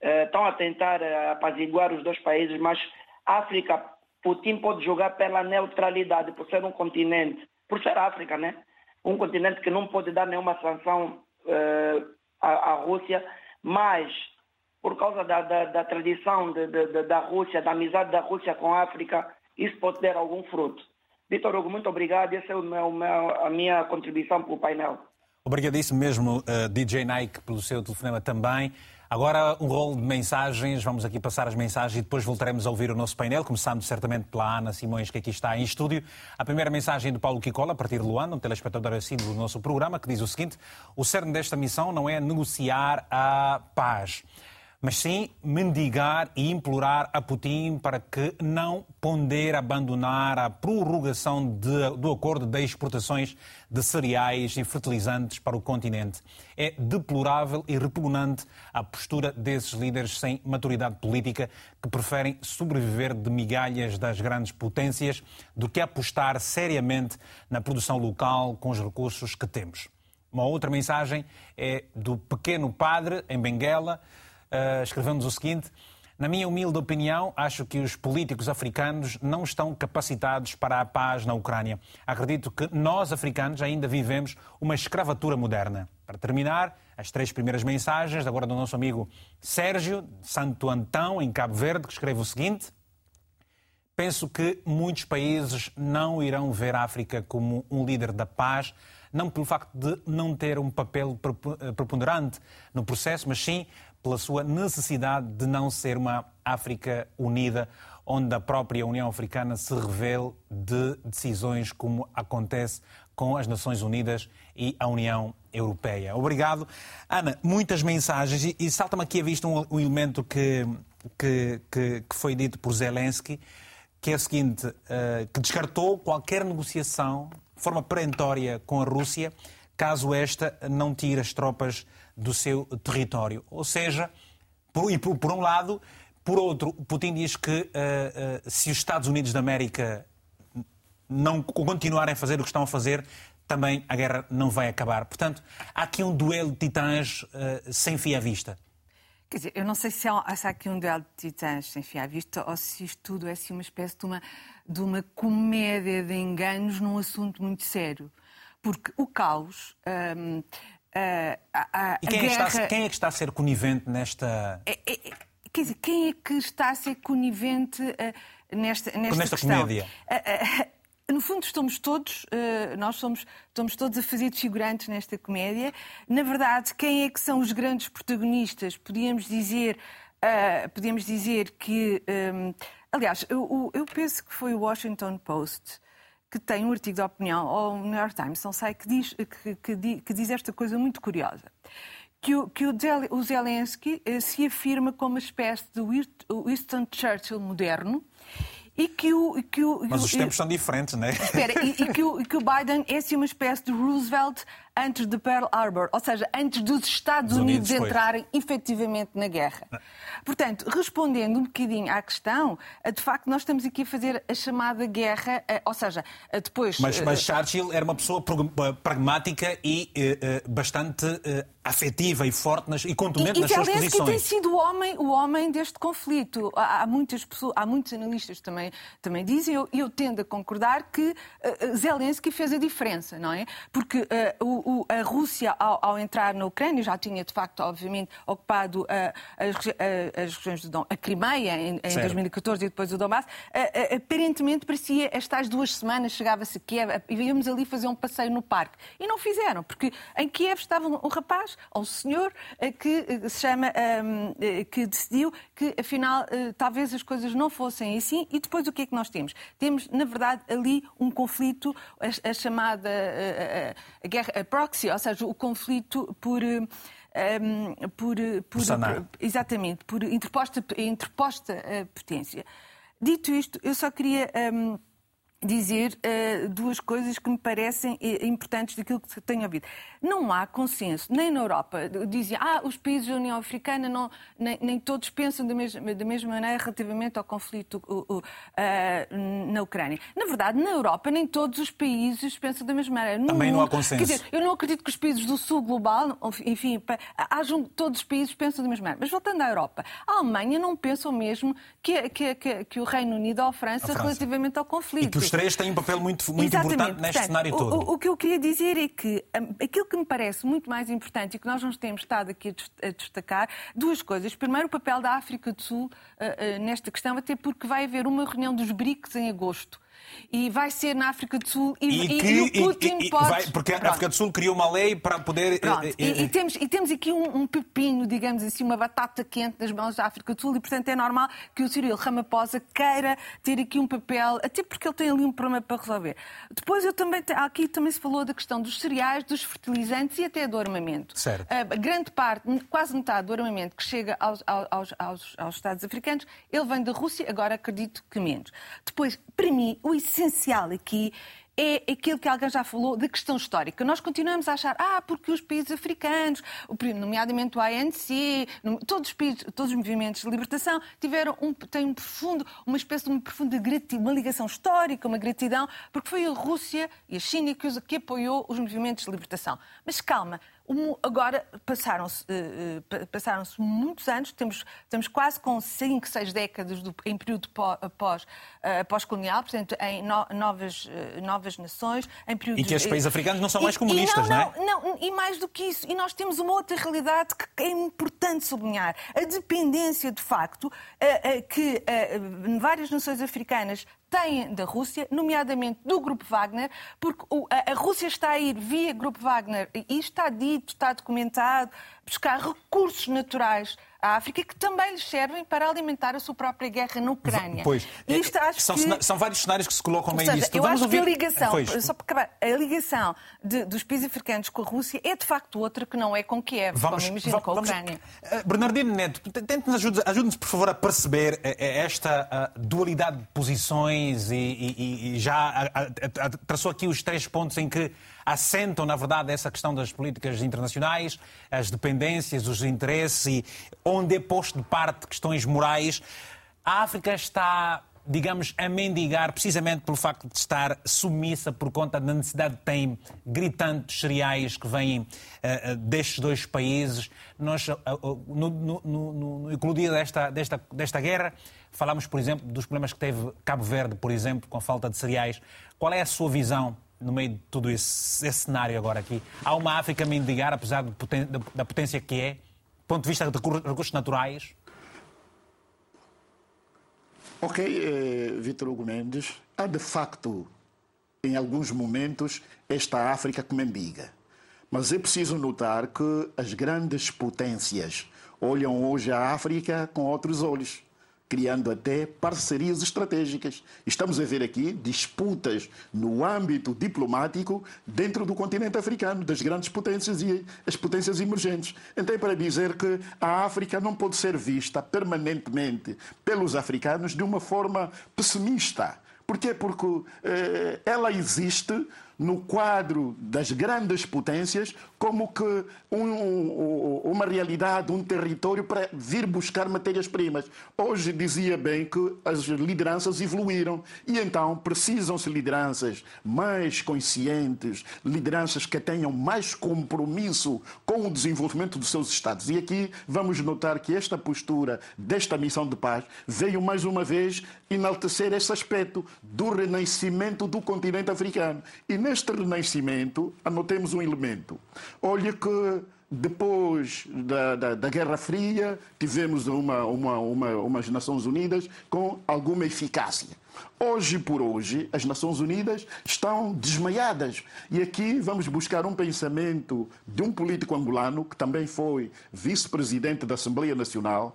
eh, estão a tentar eh, apaziguar os dois países, mas a África, Putin pode jogar pela neutralidade, por ser um continente, por ser África, né? Um continente que não pode dar nenhuma sanção. Eh, à, Rússia, mas por causa da, da, da tradição de, de, da Rússia, da amizade da Rússia com a África, isso pode ter algum fruto. Vitor Hugo, muito obrigado. Essa é meu, a minha contribuição para o painel. Obrigadíssimo mesmo, uh, DJ Nike, pelo seu telefonema também. Agora um rol de mensagens, vamos aqui passar as mensagens e depois voltaremos a ouvir o nosso painel, começando certamente pela Ana Simões, que aqui está em estúdio. A primeira mensagem do Paulo Kikola, a partir de Luanda, um telespectador assíduo do nosso programa, que diz o seguinte: o cerne desta missão não é negociar a paz mas sim mendigar e implorar a Putin para que não pondere abandonar a prorrogação de, do acordo de exportações de cereais e fertilizantes para o continente. É deplorável e repugnante a postura desses líderes sem maturidade política que preferem sobreviver de migalhas das grandes potências do que apostar seriamente na produção local com os recursos que temos. Uma outra mensagem é do pequeno padre em Benguela uh, escreveu-nos o seguinte. Na minha humilde opinião, acho que os políticos africanos não estão capacitados para a paz na Ucrânia. Acredito que nós, africanos, ainda vivemos uma escravatura moderna. Para terminar, as três primeiras mensagens, agora do nosso amigo Sérgio, Santo Antão, em Cabo Verde, que escreve o seguinte. Penso que muitos países não irão ver a África como um líder da paz, não pelo facto de não ter um papel preponderante no processo, mas sim pela sua necessidade de não ser uma África unida, onde a própria União Africana se revele de decisões como acontece com as Nações Unidas e a União Europeia. Obrigado. Ana, muitas mensagens e, salta-me aqui a vista um, um elemento que, que, que, que, foi dito por Zelensky, que é o seguinte, uh, que descartou qualquer negociação de forma perentória com a Rússia, caso esta não tire as tropas do seu território. Ou seja, por, e por, por um lado, por outro, Putin diz que uh, uh, se os Estados Unidos da América não continuarem a fazer o que estão a fazer, também a guerra não vai acabar. Portanto, há aqui um duelo de titãs uh, sem fio à vista. Quer dizer, eu não sei se há, se há aqui um duelo de titãs sem fio à vista ou se isto tudo é assim uma espécie de uma, de uma comédia de enganos num assunto muito sério. Porque o caos. Um, Uh, a, a, e quem, guerra... é está, quem, é que está a ser conivente nesta. É, é, quer dizer, quem é que está a ser conivente uh, nesta, nesta, nesta questão? comédia? Uh, no fundo, estamos todos, nós somos, estamos todos a fazer de figurantes nesta comédia. Na verdade, quem é que são os grandes protagonistas? Podíamos dizer, podíamos dizer que. Um, aliás, eu, eu penso que foi o Washington Post que tem um artigo de opinião, ou o New York Times, não sei, que diz, que, que, que diz esta coisa muito curiosa. Que o, que o Zelensky eh, se afirma como uma espécie de Winston Churchill moderno e que o, que o, Mas os tempos são diferentes, não é? Espera, e, e, que o, que o Biden é assim uma espécie de Roosevelt antes de Pearl Harbor, ou seja, antes dos Estados Unidos, Unidos entrarem efetivamente na guerra. Portanto, respondendo um bocadinho à questão, eh, de facto, nós estamos aqui a fazer a chamada guerra, eh, ou seja, eh, depois. Mas, mas Churchill era uma pessoa pragmática e bastante afetiva e forte nas, e contundente e, nas suas posições. E tem sido o homem, o homem deste conflito. Há, há muitas pessoas, há muitos analistas também, também dizem, e eu, eu, tendo a concordar que uh, Zelensky fez a diferença, não é? Porque o, o, a Rússia, ao, ao, entrar na Ucrânia, já tinha de facto, obviamente, ocupado uh, as, uh, as, regiões do Dom, a Crimeia em, em 2014 e depois o Donbass. Uh, aparentemente parecia, estas duas semanas chegava-se a Kiev e íamos ali fazer um passeio no parque. E não fizeram, porque em Kiev estava um rapaz, ou um senhor, que se chama, um, que decidiu que afinal talvez as coisas não fossem assim. E depois o que é que nós temos? Temos, na verdade, ali um conflito, a, a chamada a, a guerra, proxy, ou seja, o conflito por. Um, ehm, por, por, por, exatamente, por interposta, interposta uh, potência. Dito isto, eu só queria um, ehm, dizer uh, duas coisas que me parecem eh, importantes daquilo que tenho ouvido. Não há consenso, nem na Europa. Dizem, ah, os países da União Africana, não, nem, nem todos pensam da mesma, da mesma maneira relativamente ao conflito uh, uh, na Ucrânia. Na verdade, na Europa, nem todos os países pensam da mesma maneira. No Também mundo, não há consenso. Quer dizer, eu não acredito que os países do Sul global, enfim, hajam, todos os países pensam da mesma maneira. Mas voltando à Europa, a Alemanha não pensa o mesmo que, que, que, que o Reino Unido ou a França, a França. relativamente ao conflito os três têm um papel muito, muito importante neste Portanto, cenário todo. O, o, que eu queria dizer é que um, aquilo que me parece muito mais importante e que nós nos temos estado aqui a destacar, duas coisas. Primeiro, o papel da África do Sul uh, uh, nesta questão, até porque vai haver uma reunião dos BRICS em agosto. E vai ser na África do Sul e, e, que, e o Putin e, pode... Vai, porque Pronto. a África do Sul criou uma lei para poder... Pronto. E, temos, e temos aqui um, um, pepino, digamos assim, uma batata quente nas mãos da África do Sul e, portanto, é normal que o Cyril Ramaphosa queira ter aqui um papel, até porque ele tem ali um problema para resolver. Depois, eu também, aqui também se falou da questão dos cereais, dos fertilizantes e até do armamento. Certo. A grande parte, quase metade do armamento que chega aos, aos, aos, aos Estados africanos, ele vem da Rússia, agora acredito que menos. Depois, para mim, o essencial aqui é aquilo que alguém já falou da questão histórica. Nós continuamos a achar, ah, porque os países africanos, nomeadamente o ANC, todos os, países, todos os movimentos de libertação, tiveram um, têm um profundo, uma espécie de uma profunda gratidão, uma ligação histórica, uma gratidão, porque foi a Rússia e a China que, que apoiou os movimentos de libertação. Mas calma, Agora passaram-se eh, eh, passaram muitos anos, temos, estamos quase com 5, 6 décadas do, em período eh, pós-colonial, pós portanto, em no, novas, novas nações, em período. E que estes países africanos não são mais comunistas, e não, não, é? Não, e mais do que isso, e nós temos uma outra realidade que é importante sublinhar: a dependência, de facto, que várias nações africanas têm da Rússia, nomeadamente do Grupo Wagner, porque a Rússia está a ir via Grupo Wagner, e está dito, está documentado, buscar recursos naturais à África que também lhes servem para alimentar a sua própria guerra na Ucrânia. Pois, Isto acho são, que... são vários cenários que se colocam meio seja, disto. Eu Vamos acho ouvir... que a ligação, pois. só para acabar, a ligação de, dos países africanos com a Rússia é de facto outra que não é com Kiev, vamos, como imagino com a Ucrânia. Vamos... Uh, Bernardino Neto, tente-nos ajude-nos, ajude por favor, a perceber eh, eh, esta dualidade de posições e, e, e já traçou aqui os três pontos em que assentam, na verdade, essa questão das políticas internacionais, as dependências, os interesses e onde é posto de parte questões morais. A África está digamos, a mendigar precisamente pelo facto de estar submissa por conta da necessidade que tem gritantes cereais que vêm uh, destes dois países. Nós, uh, uh, no, no, no, no eclodir desta, desta, desta guerra, falamos, por exemplo, dos problemas que teve Cabo Verde, por exemplo, com a falta de cereais. Qual é a sua visão no meio de todo esse, esse cenário agora aqui? Há uma África mendigar, apesar de, da potência que é, do ponto de vista de recursos naturais? Ok, eh, Vitor Hugo Mendes, há de facto, em alguns momentos, esta África que mendiga. Mas é preciso notar que as grandes potências olham hoje a África com outros olhos criando até parcerias estratégicas. Estamos a ver aqui disputas no âmbito diplomático dentro do continente africano, das grandes potências e as potências emergentes. Então, é para dizer que a África não pode ser vista permanentemente pelos africanos de uma forma pessimista. Porquê? Porque eh, ela existe no quadro das grandes potências como que um, uma realidade, um território para vir buscar matérias-primas. Hoje dizia bem que as lideranças evoluíram e então precisam-se lideranças mais conscientes, lideranças que tenham mais compromisso com o desenvolvimento dos seus Estados. E aqui vamos notar que esta postura desta missão de paz veio mais uma vez enaltecer esse aspecto do renascimento do continente africano. E neste renascimento, anotemos um elemento. Olha que depois da, da, da, Guerra Fria, tivemos uma, uma, uma, umas Nações Unidas com alguma eficácia. Hoje por hoje, as Nações Unidas estão desmaiadas. E aqui vamos buscar um pensamento de um político angolano, que também foi vice-presidente da Assembleia Nacional,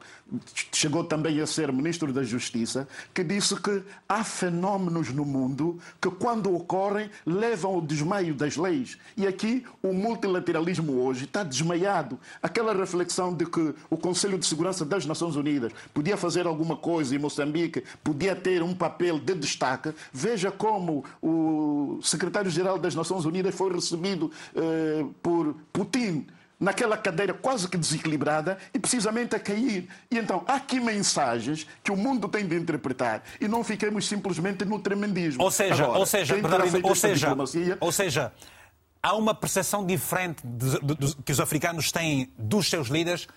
chegou também a ser ministro da Justiça, que disse que há fenómenos no mundo que, quando ocorrem, levam ao desmaio das leis. E aqui o multilateralismo hoje está desmaiado. Aquela reflexão de que o Conselho de Segurança das Nações Unidas podia fazer alguma coisa e Moçambique podia ter um papel de destaque. Veja como o secretário-geral das Nações Unidas foi recebido eh, por Putin naquela cadeira quase que desequilibrada e precisamente a cair. E então há aqui mensagens que o mundo tem de interpretar e não fiquemos simplesmente no tremendismo. Ou seja, Agora, ou seja, ou seja, ou seja, há uma percepção diferente de, de, de, que os africanos têm dos seus líderes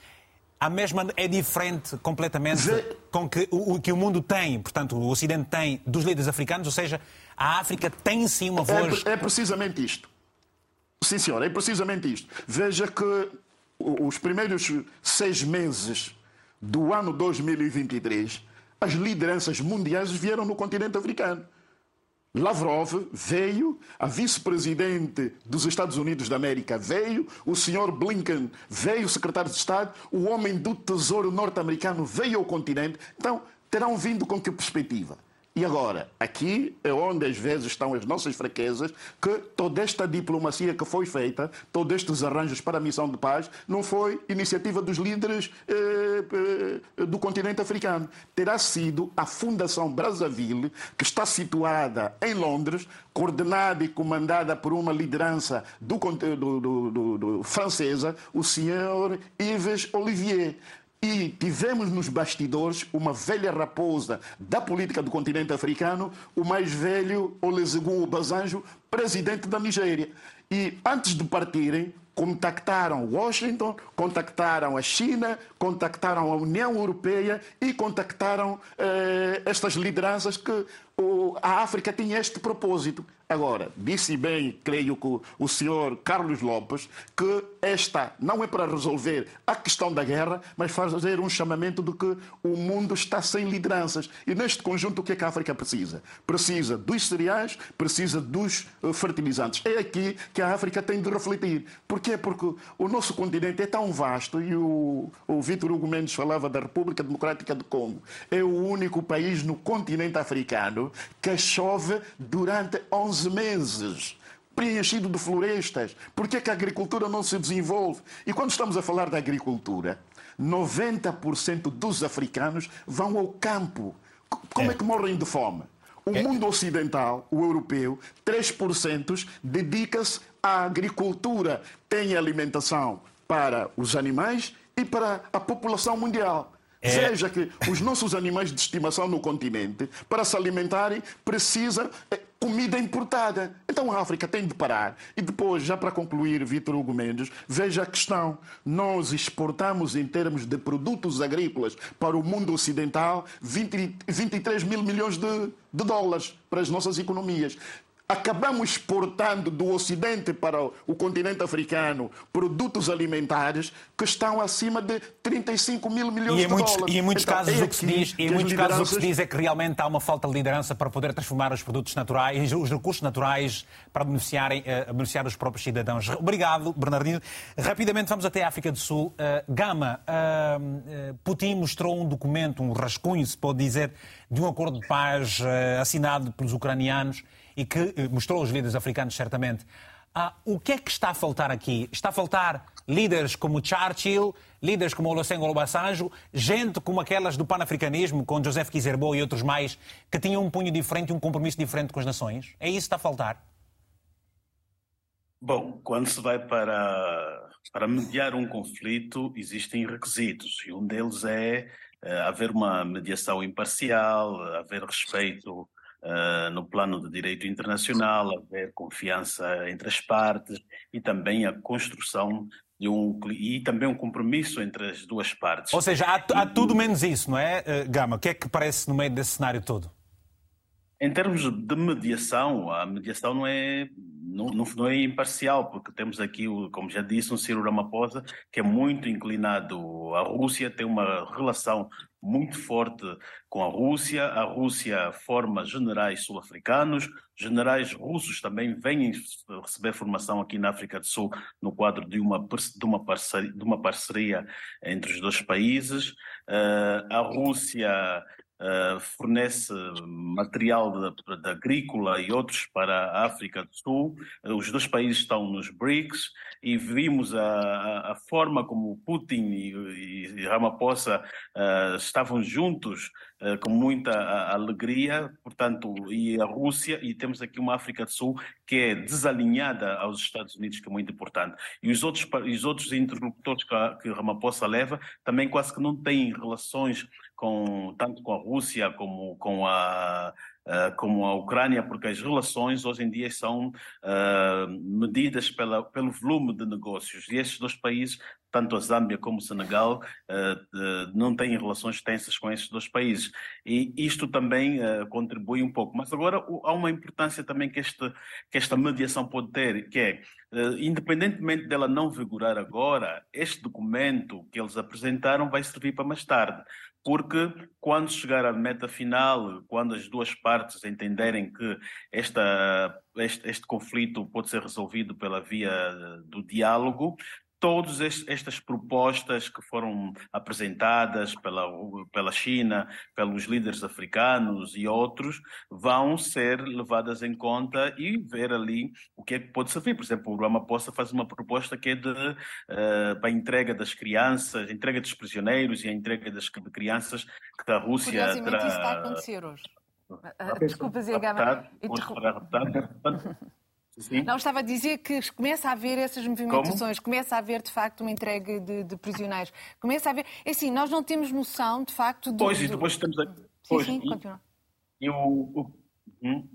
a mesma é diferente completamente com que o, que o mundo tem, portanto, o Ocidente tem dos líderes africanos, ou seja, a África tem sim uma voz. É, é precisamente isto. Sim, senhor, é precisamente isto. Veja que os primeiros seis meses do ano 2023, as lideranças mundiais vieram no continente africano. Lavrov veio, a vice-presidente dos Estados Unidos da América veio, o senhor Blinken veio, o secretário de Estado, o homem do Tesouro norte-americano veio ao continente. Então, terão vindo com que perspectiva? E agora, aqui é onde às vezes estão as nossas fraquezas, que toda esta diplomacia que foi feita, todos estes arranjos para a missão de paz, não foi iniciativa dos líderes eh, eh, do continente africano. Terá sido a Fundação Brazzaville, que está situada em Londres, coordenada e comandada por uma liderança do, do, do, francesa, o senhor Yves Olivier. E tivemos nos bastidores uma velha raposa da política do continente africano, o mais velho Olusegun Obasanjo, presidente da Nigéria. E antes de partirem, contactaram Washington, contactaram a China, contactaram a União Europeia e contactaram eh, estas lideranças que a África tinha este propósito. Agora, disse bem, creio que o senhor Carlos Lopes, que esta não é para resolver a questão da guerra, mas fazer um chamamento de que o mundo está sem lideranças. E neste conjunto, o que é que a África precisa? Precisa dos cereais, precisa dos eh, fertilizantes. É aqui que a África tem de refletir. Porquê? Porque o nosso continente é tão vasto, e o, o Vítor Hugo Mendes falava da República Democrática do Congo. É o único país no continente africano que chove durante 11 11 meses preenchido de florestas. Por que, é que a agricultura não se desenvolve? E quando estamos a falar da agricultura, 90% dos africanos vão ao campo. Como é, é que morrem de fome? O é. mundo ocidental, o europeu, 3% dedica-se à agricultura. Tem alimentação para os animais e para a população mundial. É... Veja que os nossos animais de estimação no continente, para se alimentarem, precisam eh, comida importada. Então a África tem de parar. E depois, já para concluir, Vitor Hugo Mendes, veja a questão. Nós exportamos em termos de produtos agrícolas para o mundo ocidental 20, 23 mil milhões de, de dólares para as nossas economias acabamos exportando do Ocidente para o continente africano produtos alimentares que estão acima de 35 mil milhões de muitos, dólares. E em muitos então, casos, é o que se diz, em muitos casos o que se diz é que realmente há uma falta de liderança para poder transformar os produtos naturais, os recursos naturais para beneficiarem, uh, beneficiar os próprios cidadãos. Obrigado, Bernardino. Rapidamente vamos até a África do Sul. Uh, Gama, uh, Putin mostrou um documento, um rascunho, se pode dizer, de um acordo de paz assinado pelos ucranianos e que eh, mostrou os líderes africanos, certamente. Ah, o que é que está a faltar aqui? Está a faltar líderes como Churchill, líderes como Olusegun Obasanjo, gente como aquelas do panafricanismo, com Joseph Kizerbo e outros mais, que tinham um punho diferente e um compromisso diferente com as nações? É isso que está a faltar? Bom, quando se vai para, para mediar um conflito, existem requisitos, e um deles é uh, haver uma mediação imparcial, haver respeito uh, no plano de direito internacional, haver confiança entre as partes e também a construção de um e também um compromisso entre as duas partes. Ou seja, há, há tudo menos isso, não é, eh, Gama? O que é que parece no meio desse cenário todo? Em termos de mediação, a mediação não é, não, não, é imparcial, porque temos aqui, como já disse, um Ciro Ramaphosa que é muito inclinado à Rússia, tem uma relação muito forte com a Rússia. A Rússia forma generais sul-africanos, generais russos também vêm receber formação aqui na África do Sul no quadro de uma, de uma, parceria, de uma parceria entre os dois países. Uh, a Rússia Uh, fornece material de, de, agrícola e outros para a África do Sul. Uh, os dois países estão nos BRICS e vimos a, a forma como Putin e, e Ramaphosa uh, estavam juntos com muita alegria, portanto, e a Rússia, e temos aqui uma África do Sul que é desalinhada aos Estados Unidos, que é muito importante. E os outros, os outros interlocutores que, a, que Ramaphosa leva também quase que não têm relações com, tanto com a Rússia como com a, uh, como a Ucrânia, porque as relações hoje em dia são uh, medidas pela, pelo volume de negócios. E esses dois países, tanto a Zâmbia como o Senegal, uh, não têm relações tensas com esses dois países. E isto também contribui um pouco. Mas agora há uma importância também que, este, que esta mediação pode ter, que é, independentemente dela não vigorar agora, este documento que eles apresentaram vai servir para mais tarde porque quando chegar à meta final, quando as duas partes entenderem que esta, este, este conflito pode ser resolvido pela via do diálogo, todas estas propostas que foram apresentadas pela, pela China, pelos líderes africanos e outros, vão ser levadas em conta e ver ali o que é que pode servir. Por exemplo, o Ramaphosa faz uma proposta que é de, uh, para a entrega das crianças, entrega dos prisioneiros e a entrega das de crianças que da Rússia... Curiosamente terá... isso está a acontecer hoje. Desculpa, Zé Gama. Sim. Não, estava a dizer que começa a haver essas movimentações, Como? começa a haver, de facto, uma entrega de, de, prisioneiros. Começa a haver. É assim, nós não temos noção, de facto. Do, pois, e depois estamos a. Pois, sim, sim, continua. E o, o, hum,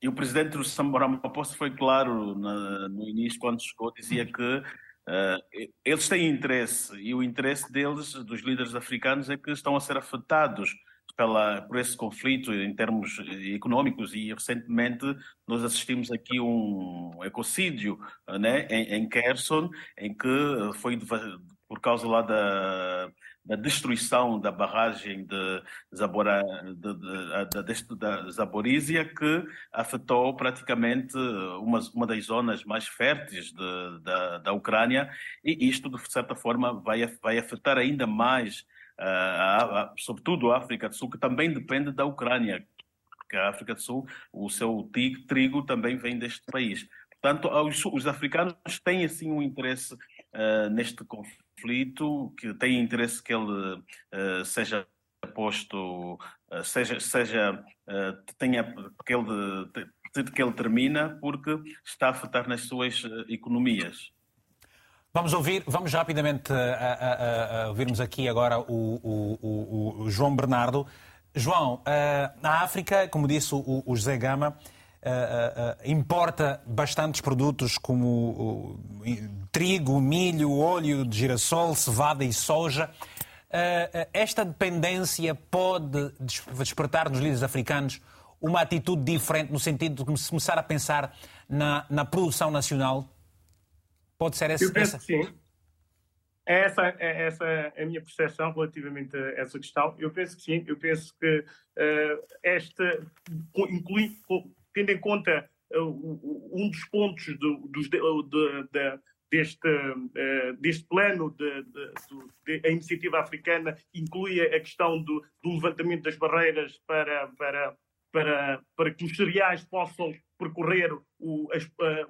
e o presidente do Ramaphosa foi claro na, no início, quando chegou, dizia que uh, eles têm interesse, e o interesse deles, dos líderes africanos, é que estão a ser afetados pela, por esse conflito em termos econômicos e recentemente nós assistimos aqui um ecocídio né, em, em Kherson, em que foi por causa lá da, da destruição da barragem de, Zabora, de, de, de, da Zaporizhia que afetou praticamente uma, uma das zonas mais férteis da, da Ucrânia. E isto de certa forma vai, vai afetar ainda mais uh, sobretudo a África do Sul, que também depende da Ucrânia, porque a África do Sul, o seu trigo também vem deste país. Portanto, os, os africanos têm assim um interesse uh, neste conflito, que têm interesse que ele uh, seja posto, uh, seja, seja tenha que ele, que ele termina, porque está a afetar nas suas economias. Vamos ouvir, vamos rapidamente a, a, a ouvirmos aqui agora o, o, o, João Bernardo. João, na África, como disse o, o José Gama, importa bastantes produtos como trigo, milho, óleo de girassol, cevada e soja. esta dependência pode despertar nos líderes africanos uma atitude diferente no sentido de começar a pensar na, na produção nacional Pode ser essa? Eu penso essa... que sim. É essa, é essa a minha percepção relativamente a essa questão. Eu penso que sim. Eu penso que uh, esta, inclui, tendo em conta uh, um dos pontos do, dos, de, de, de, deste, uh, deste plano de, de, a iniciativa africana inclui a questão do, do levantamento das barreiras para, para, para, para que os cereais possam percorrer o,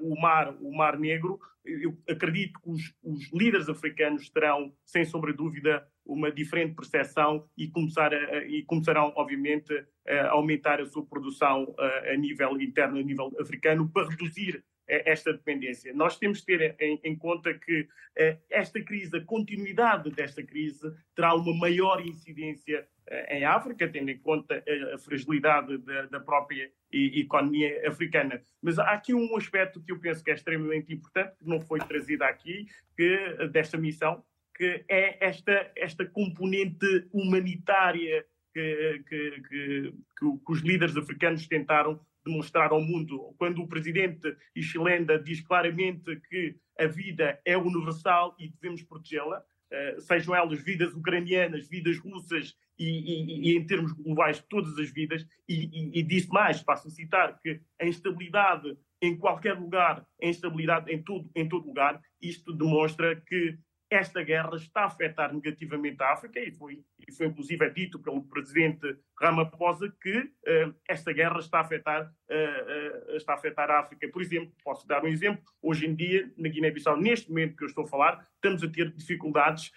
o, mar, o mar Negro, eu acredito que os, os, líderes africanos terão, sem sombra de dúvida, uma diferente percepção e, começar a, e começarão, obviamente, a aumentar a sua produção a, a nível interno, a nível africano, para reduzir esta dependência. Nós temos que ter em, em conta que uh, esta crise, a continuidade desta crise, terá uma maior incidência uh, em África, tendo em conta a, a fragilidade da, da própria e, economia africana. Mas há aqui um aspecto que eu penso que é extremamente importante, que não foi trazido aqui, que, desta missão, que é esta, esta componente humanitária que, que, que, que os líderes africanos tentaram demonstrar ao mundo. Quando o presidente Ischilenda diz claramente que a vida é universal e devemos protegê-la, uh, sejam elas vidas ucranianas, vidas russas e, e, e, em termos globais todas as vidas, e, e, e disse mais, passo a citar, que a instabilidade em qualquer lugar, a instabilidade em todo, em todo lugar, isto demonstra que esta guerra está a afetar negativamente a África e foi, e foi inclusive é dito pelo presidente Ramaphosa que uh, esta guerra está a, afetar, uh, uh, está a afetar a África. Por exemplo, posso dar um exemplo, hoje em dia, na Guiné-Bissau, neste momento que eu estou a falar, estamos a ter dificuldades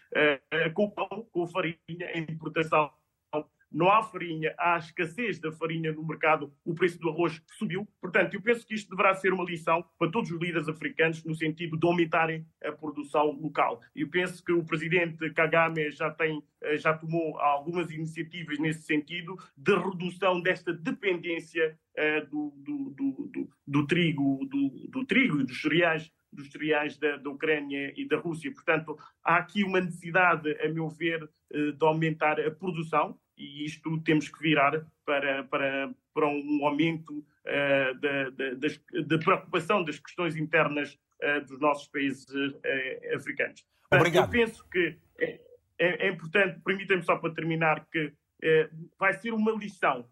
com o pão, com a farinha, a importação não há farinha, há escassez da farinha no mercado, o preço do arroz subiu. Portanto, eu penso que isto deverá ser uma lição para todos os líderes africanos no sentido de aumentarem a produção local. Eu penso que o presidente Kagame já tem eh, já tomou algumas iniciativas nesse sentido de redução desta dependência uh, do, do, do, do, trigo, do, trigo e dos cereais dos cereais da, da, Ucrânia e da Rússia. Portanto, há aqui uma necessidade, a meu ver, eh, de aumentar a produção e isto temos que virar para, para, para um aumento uh, da, preocupação das questões internas uh, dos nossos países uh, africanos. Obrigado. eu penso que é, é, é importante, permitam-me só para terminar, que vai ser uma lição.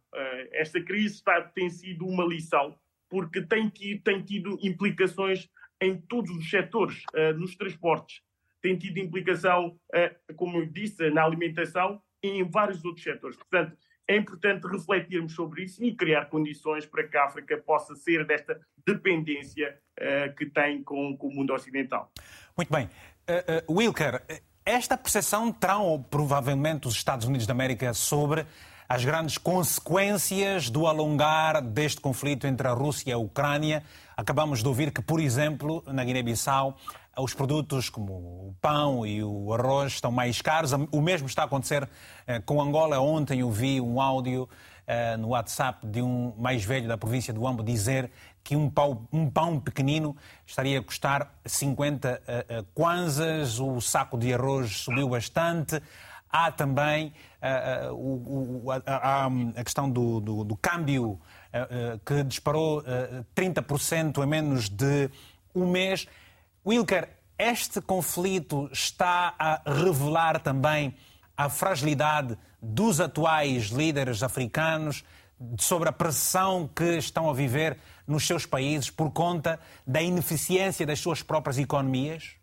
Esta crise está, tem sido uma lição, porque tem tem tido implicações em todos os setores, nos transportes, tem tido implicação, como eu disse, na alimentação e em vários outros setores. Portanto, é importante refletirmos sobre isso e criar condições para que a África possa ser desta dependência uh, que tem com, com, o mundo ocidental. Muito bem. Uh, uh, Wilker, esta percepção terão provavelmente os Estados Unidos da América sobre as grandes consequências do alongar deste conflito entre a Rússia e a Ucrânia. Acabamos de ouvir que, por exemplo, na Guiné-Bissau, os produtos como o pão e o arroz estão mais caros. O mesmo está a acontecer eh, com Angola. Ontem eu vi um áudio eh, no WhatsApp de um mais velho da província do Ambo dizer que um pão, um pão pequenino estaria a custar 50 uh, kwanzas, o saco de arroz subiu bastante. Há também a, questão do, do, do câmbio que disparou 30% em menos de um mês. Wilker, este conflito está a revelar também a fragilidade dos atuais líderes africanos sobre a pressão que estão a viver nos seus países por conta da ineficiência das suas próprias economias?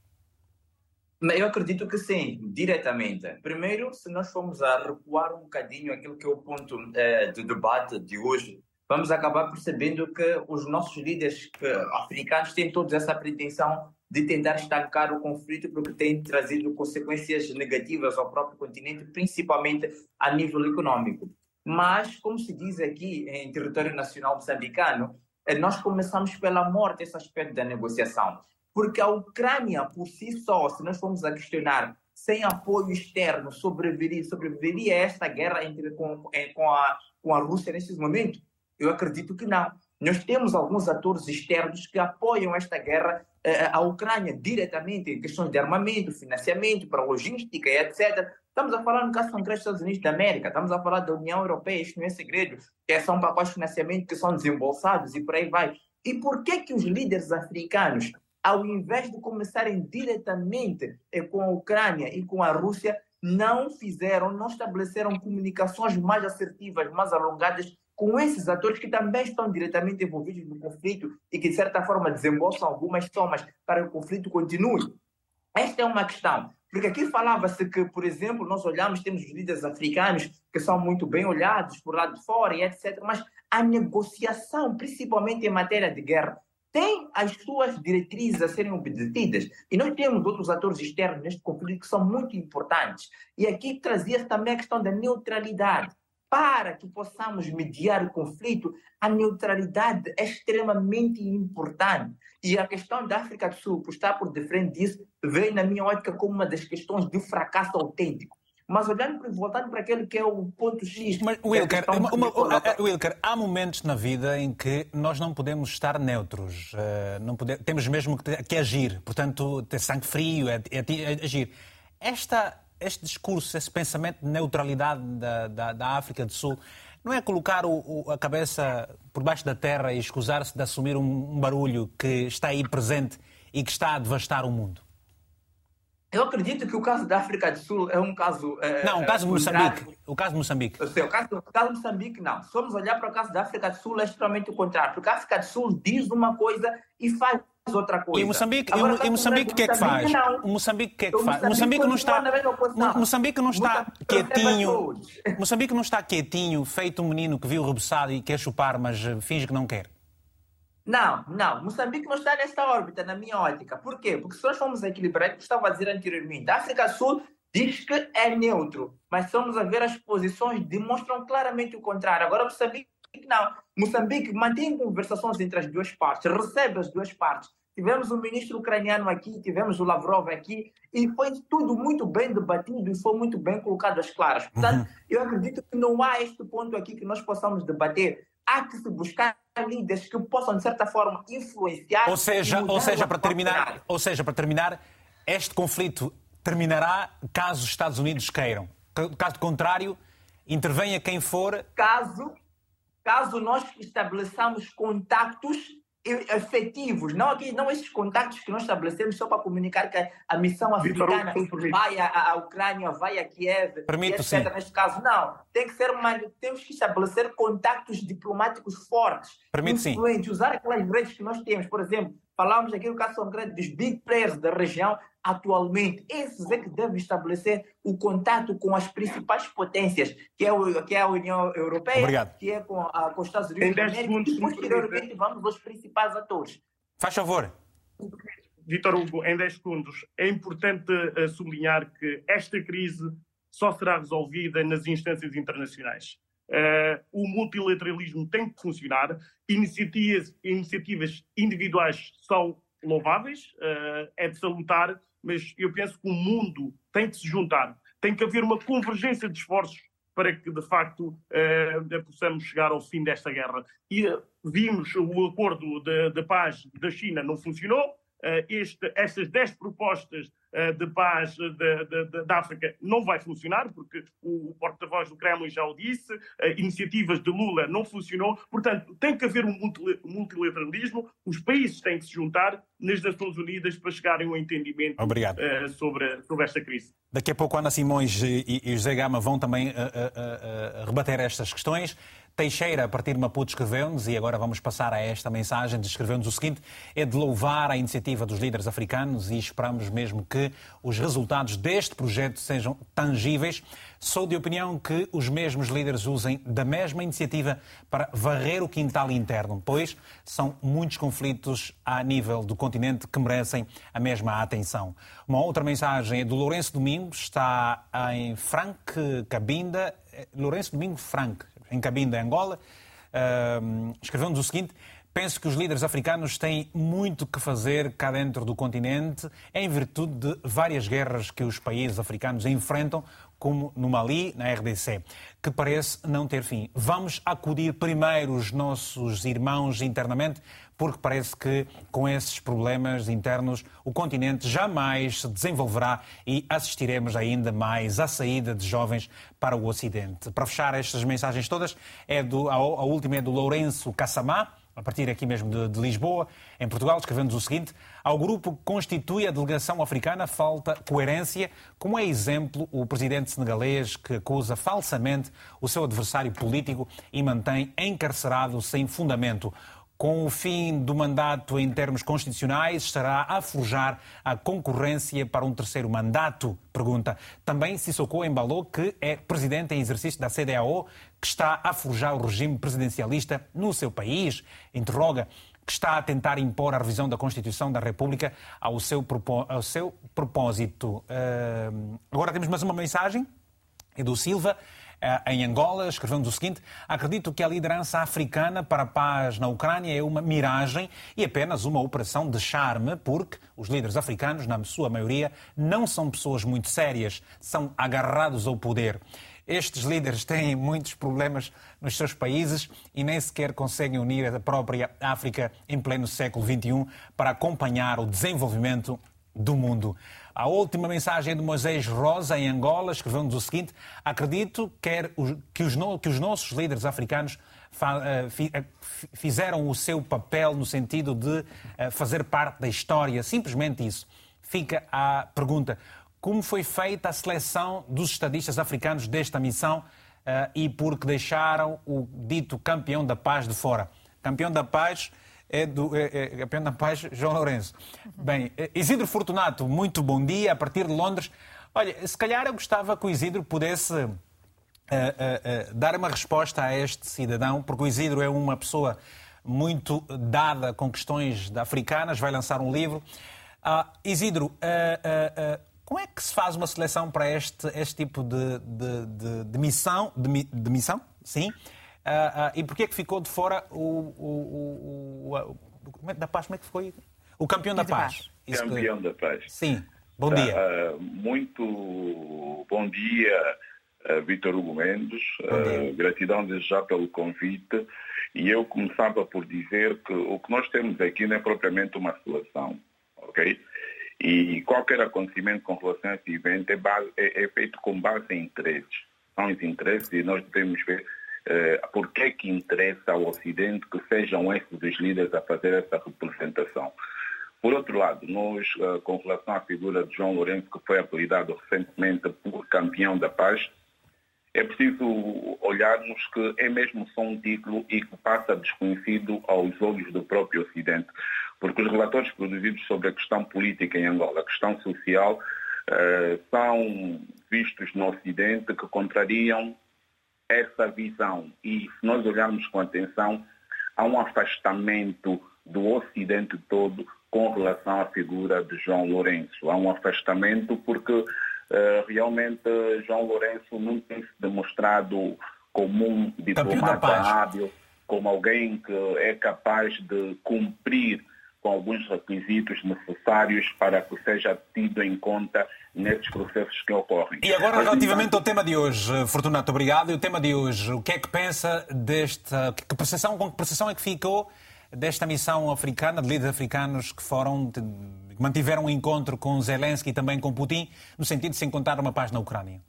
Eu acredito que sim, diretamente. Primeiro, se nós formos a recuar um bocadinho aquilo que é o ponto eh, de debate de hoje, vamos acabar percebendo que os nossos líderes africanos têm todos essa pretensão de tentar estancar o conflito porque tem trazido consequências negativas ao próprio continente, principalmente a nível econômico. Mas, como se diz aqui em território nacional moçambicano, eh, nós começamos pela morte esse aspecto da negociação. Porque a Ucrânia, por si só, se nós formos a questionar, sem apoio externo, sobreviveria, sobreviveria esta guerra entre, com, eh, com, a, com a Rússia nesse momento? Eu acredito que não. Nós temos alguns atores externos que apoiam esta guerra eh, à Ucrânia diretamente em questões de armamento, financiamento, para logística e etc. Estamos a falar no caso concreto dos Estados Unidos da América, estamos a falar da União Europeia, isto não é segredo, que são pacotes de financiamento que são desembolsados e por aí vai. E por que que os líderes africanos, ao invés de começarem diretamente eh, com a Ucrânia e com a Rússia, não fizeram, não estabeleceram comunicações mais assertivas, mais alongadas com esses atores que também estão diretamente envolvidos no conflito e que, de certa forma, desembolsam algumas somas para que o conflito continue. Esta é uma questão. Porque aqui falava-se que, por exemplo, nós olhamos, temos os líderes africanos que são muito bem olhados por lá de fora e etc. Mas a negociação, principalmente em matéria de guerra, tem as suas diretrizes a serem obedecidas. E nós temos outros atores externos neste conflito que são muito importantes. E aqui trazia-se também a questão da neutralidade para que possamos mediar o conflito, a neutralidade é extremamente importante. E a questão da África do Sul, por estar por de frente disso, vem na minha ótica como uma das questões de fracasso autêntico. Mas olhando voltando para aquele que é o ponto X. Mas, Wilker, uma, uma, uma, Wilker, há momentos na vida em que nós não podemos estar neutros. Uh, não pode, temos mesmo que, que, agir. Portanto, ter sangue frio, é, é, é agir. Esta este discurso, esse pensamento de neutralidade da, da, da África do Sul, não é colocar o, o, a cabeça por baixo da terra e escusar-se de assumir um, um, barulho que está aí presente e que está a devastar o mundo? Eu acredito que o caso da África do Sul é um caso. É, não, o caso de Moçambique. O caso de Moçambique. Eu sei, o caso, o caso de Moçambique, não. Se formos olhar para o caso da África do Sul, é extremamente o contrário. Porque a África do Sul diz uma coisa e faz outra coisa. E Moçambique, Agora, e, Moçambique o que é que faz? O Moçambique o que é que faz? Moçambique não está, Moçambique não está quietinho. Moçambique não está quietinho, feito um menino que viu rebuçado e quer chupar, mas eh, finge que não quer. Não, não. Moçambique não está nesta órbita, na minha ótica. Por quê? Porque se nós formos equilibrar, estava a dizer anteriormente, a África Sul diz que é neutro, mas se formos a ver as posições, demonstram claramente o contrário. Agora, Moçambique não. Moçambique mantém conversações entre as duas partes, recebe as duas partes. Tivemos o ministro ucraniano aqui, tivemos o Lavrov aqui, e foi tudo muito bem debatido e foi muito bem colocado às claras. Portanto, uhum. eu acredito que não há este ponto aqui que nós possamos debater. Há que se buscar líderes que possam, de certa forma, influenciar. Ou seja, ou seja para terminar, ou seja, para terminar, este conflito terminará caso os Estados Unidos queiram. Caso contrário, intervenha quem for. Caso caso nós estabeleçamos contactos efetivos, não, aqui, não esses contactos que nós estabelecemos só para comunicar que a missão africana vai à, à Ucrânia, vai a Kiev, Permito, etc. Sim. Neste caso, não. Tem que ser uma, temos que estabelecer contactos diplomáticos fortes, Permito, influentes, sim. usar aquelas redes que nós temos. Por exemplo, falamos aqui no caso concreto dos big players da região atualmente. Esses é que devem estabelecer o contato com as principais potências, que é, o, que é a União Europeia, Obrigado. que é com, a, com os Estados Unidos da América, e posteriormente vamos aos principais atores. Faz favor. Vitor Hugo, em 10 segundos, é importante uh, sublinhar que esta crise só será resolvida nas instâncias internacionais. Uh, o multilateralismo tem que funcionar, iniciativas, iniciativas individuais são louváveis, uh, é de salutar, mas eu penso que o mundo tem que se juntar, tem que haver uma convergência de esforços para que, de facto, uh, possamos chegar ao fim desta guerra. E vimos o acordo de, de, paz da China não funcionou, este, estas 10 propostas de paz da África não vai funcionar, porque o, o porta-voz do Kremlin já o disse, iniciativas de Lula não funcionou, portanto, tem que haver um multilateralismo, os países têm que se juntar nas Nações Unidas para chegarem a um entendimento uh, sobre, sobre esta crise. Daqui a pouco Ana Simões e, e José Gama vão também uh, uh, rebater estas questões. Teixeira, a partir de Maputo, escreveu-nos, e agora vamos passar a esta mensagem, descreveu-nos o seguinte, é de louvar a iniciativa dos líderes africanos e esperamos mesmo que os resultados deste projeto sejam tangíveis. Sou de opinião que os mesmos líderes usem da mesma iniciativa para varrer o quintal interno, pois são muitos conflitos a nível do continente que merecem a mesma atenção. Uma outra mensagem é do Lourenço Domingos, está em Frank Cabinda, Lourenço Domingos Frank, em Cabinda, Angola, uh, escreveu-nos o seguinte: Penso que os líderes africanos têm muito que fazer cá dentro do continente, em virtude de várias guerras que os países africanos enfrentam, como no Mali, na RDC, que parece não ter fim. Vamos acudir primeiro os nossos irmãos internamente, porque parece que com esses problemas internos o continente jamais se desenvolverá e assistiremos ainda mais à saída de jovens para o Ocidente. Para fechar estas mensagens todas, é do, a, a última é do Lourenço Cassamá a partir aqui mesmo de, de Lisboa, em Portugal, escrevendo o seguinte: ao grupo que constitui a delegação africana falta coerência, como é exemplo o presidente senegalês que acusa falsamente o seu adversário político e mantém encarcerado sem fundamento com o fim do mandato em termos constitucionais, estará a forjar a concorrência para um terceiro mandato? Pergunta. Também Sissoko embalou que é presidente em exercício da CDAO, que está a forjar o regime presidencialista no seu país? Interroga que está a tentar impor a revisão da Constituição da República ao seu, ao seu propósito. Uh, agora temos mais uma mensagem, é do Silva. Eh, em Angola, escrevemos o seguinte: acredito que a liderança africana para a paz na Ucrânia é uma miragem e apenas uma operação de charme, porque os líderes africanos, na sua maioria, não são pessoas muito sérias, são agarrados ao poder. Estes líderes têm muitos problemas nos seus países e nem sequer conseguem unir a própria África em pleno século XXI para acompanhar o desenvolvimento do mundo. A última mensagem de Moisés Rosa, em Angola, escreveu-nos o seguinte: Acredito quer que, os, que os nossos líderes africanos eh, eh, fizeram o seu papel no sentido de eh, fazer parte da história, simplesmente isso. Fica a pergunta: como foi feita a seleção dos estadistas africanos desta missão e por que deixaram o dito campeão da paz de fora? Campeão da paz é do é, é, é da Paz, João Lourenço. Bem, Isidro Fortunato, muito bom dia, a partir de Londres. Olha, se calhar eu gostava que o Isidro pudesse uh, uh, uh, dar uma resposta a este cidadão, porque o Isidro é uma pessoa muito dada com questões africanas, vai lançar um livro. Uh, Isidro, como é que se faz uma seleção para este, este tipo de, de, de, de missão? De, de missão? Sim. Uh, uh, e porquê é que ficou de fora o, o, o, o, documento da paz? Como é que foi? O campeão da paz. paz. Campeão da paz. Sim. Bom dia. Uh, muito bom dia, uh, Vitor Hugo Mendes. Uh, gratidão desde já pelo convite. E eu começava por dizer que o que nós temos aqui não é propriamente uma seleção, ok? E qualquer acontecimento com relação a esse evento é, base, é, é feito com base em interesses. São os interesses e nós devemos ver por que que interessa ao Ocidente que sejam esses os líderes a fazer essa representação. Por outro lado, nós, eh, com relação à figura de João Lourenço, que foi apelidado recentemente por campeão da paz, é preciso olharmos que é mesmo só um título e que passa desconhecido aos olhos do próprio Ocidente. Porque os relatórios produzidos sobre a questão política em Angola, a questão social, eh, são vistos no Ocidente que contrariam essa visão. E se nós olharmos com atenção, há um afastamento do Ocidente todo com relação à figura de João Lourenço. Há um afastamento porque uh, realmente João Lourenço não tem se demonstrado como um diplomata hábil, como alguém que é capaz de cumprir com alguns requisitos necessários para que seja tido em conta nesses processos que ocorrem. E agora, Mas, relativamente então... ao tema de hoje, Fortunato, obrigado. E o tema de hoje, o que é que pensa desta. Que percepção, com que percepção é que ficou desta missão africana, de líderes africanos que foram. que mantiveram um encontro com Zelensky e também com Putin, no sentido de se encontrar uma paz na Ucrânia?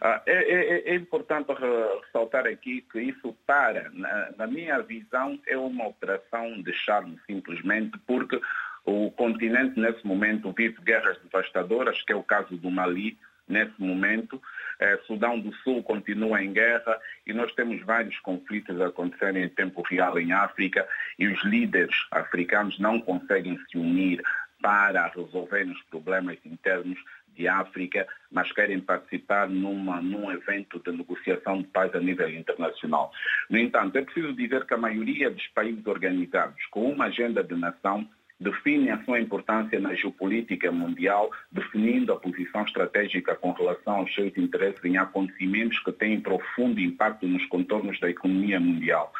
Ah, é, é, é, importante ressaltar aqui que isso para, na, na, minha visão, é uma operação de charme, simplesmente porque o continente, nesse momento, vive guerras devastadoras, que é o caso do Mali, nesse momento. Eh, Sudão do Sul continua em guerra e nós temos vários conflitos acontecerem em tempo real em África e os líderes africanos não conseguem se unir para resolver os problemas internos de África, mas querem participar numa, num evento de negociação de paz a nível internacional. No entanto, é preciso dizer que a maioria dos países organizados com uma agenda de nação definem a sua importância na geopolítica mundial, definindo a posição estratégica com relação aos seus interesses em acontecimentos que têm profundo impacto nos contornos da economia mundial.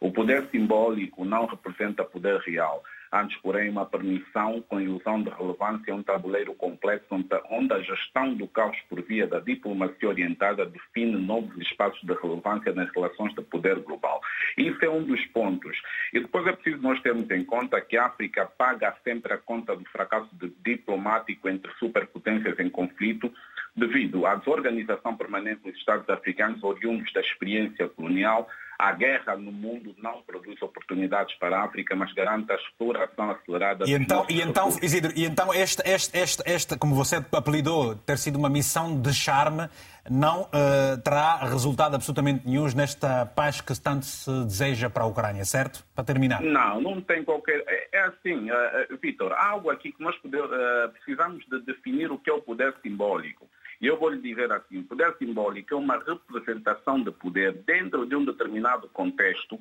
O poder simbólico não representa poder real. Antes, porém, uma permissão com ilusão de relevância é um tabuleiro complexo onde a gestão do caos por via da diplomacia orientada define novos espaços de relevância nas relações de poder global. Isso é um dos pontos. E depois é preciso nós termos em conta que a África paga sempre a conta do fracasso diplomático entre superpotências em conflito devido à desorganização permanente dos Estados africanos oriundos da experiência colonial, a guerra no mundo não produz oportunidades para a África, mas garante a exploração acelerada. E então, e então Isidro, e então este, este, este, este, como você apelidou, ter sido uma missão de charme, não uh, terá resultado absolutamente nenhum nesta paz que tanto se deseja para a Ucrânia, certo? Para terminar. Não, não tem qualquer. É, é assim, uh, Vitor, há algo aqui que nós poder, uh, precisamos de definir o que é o poder simbólico. E eu vou lhe dizer assim, poder simbólico é uma representação de poder dentro de um determinado contexto,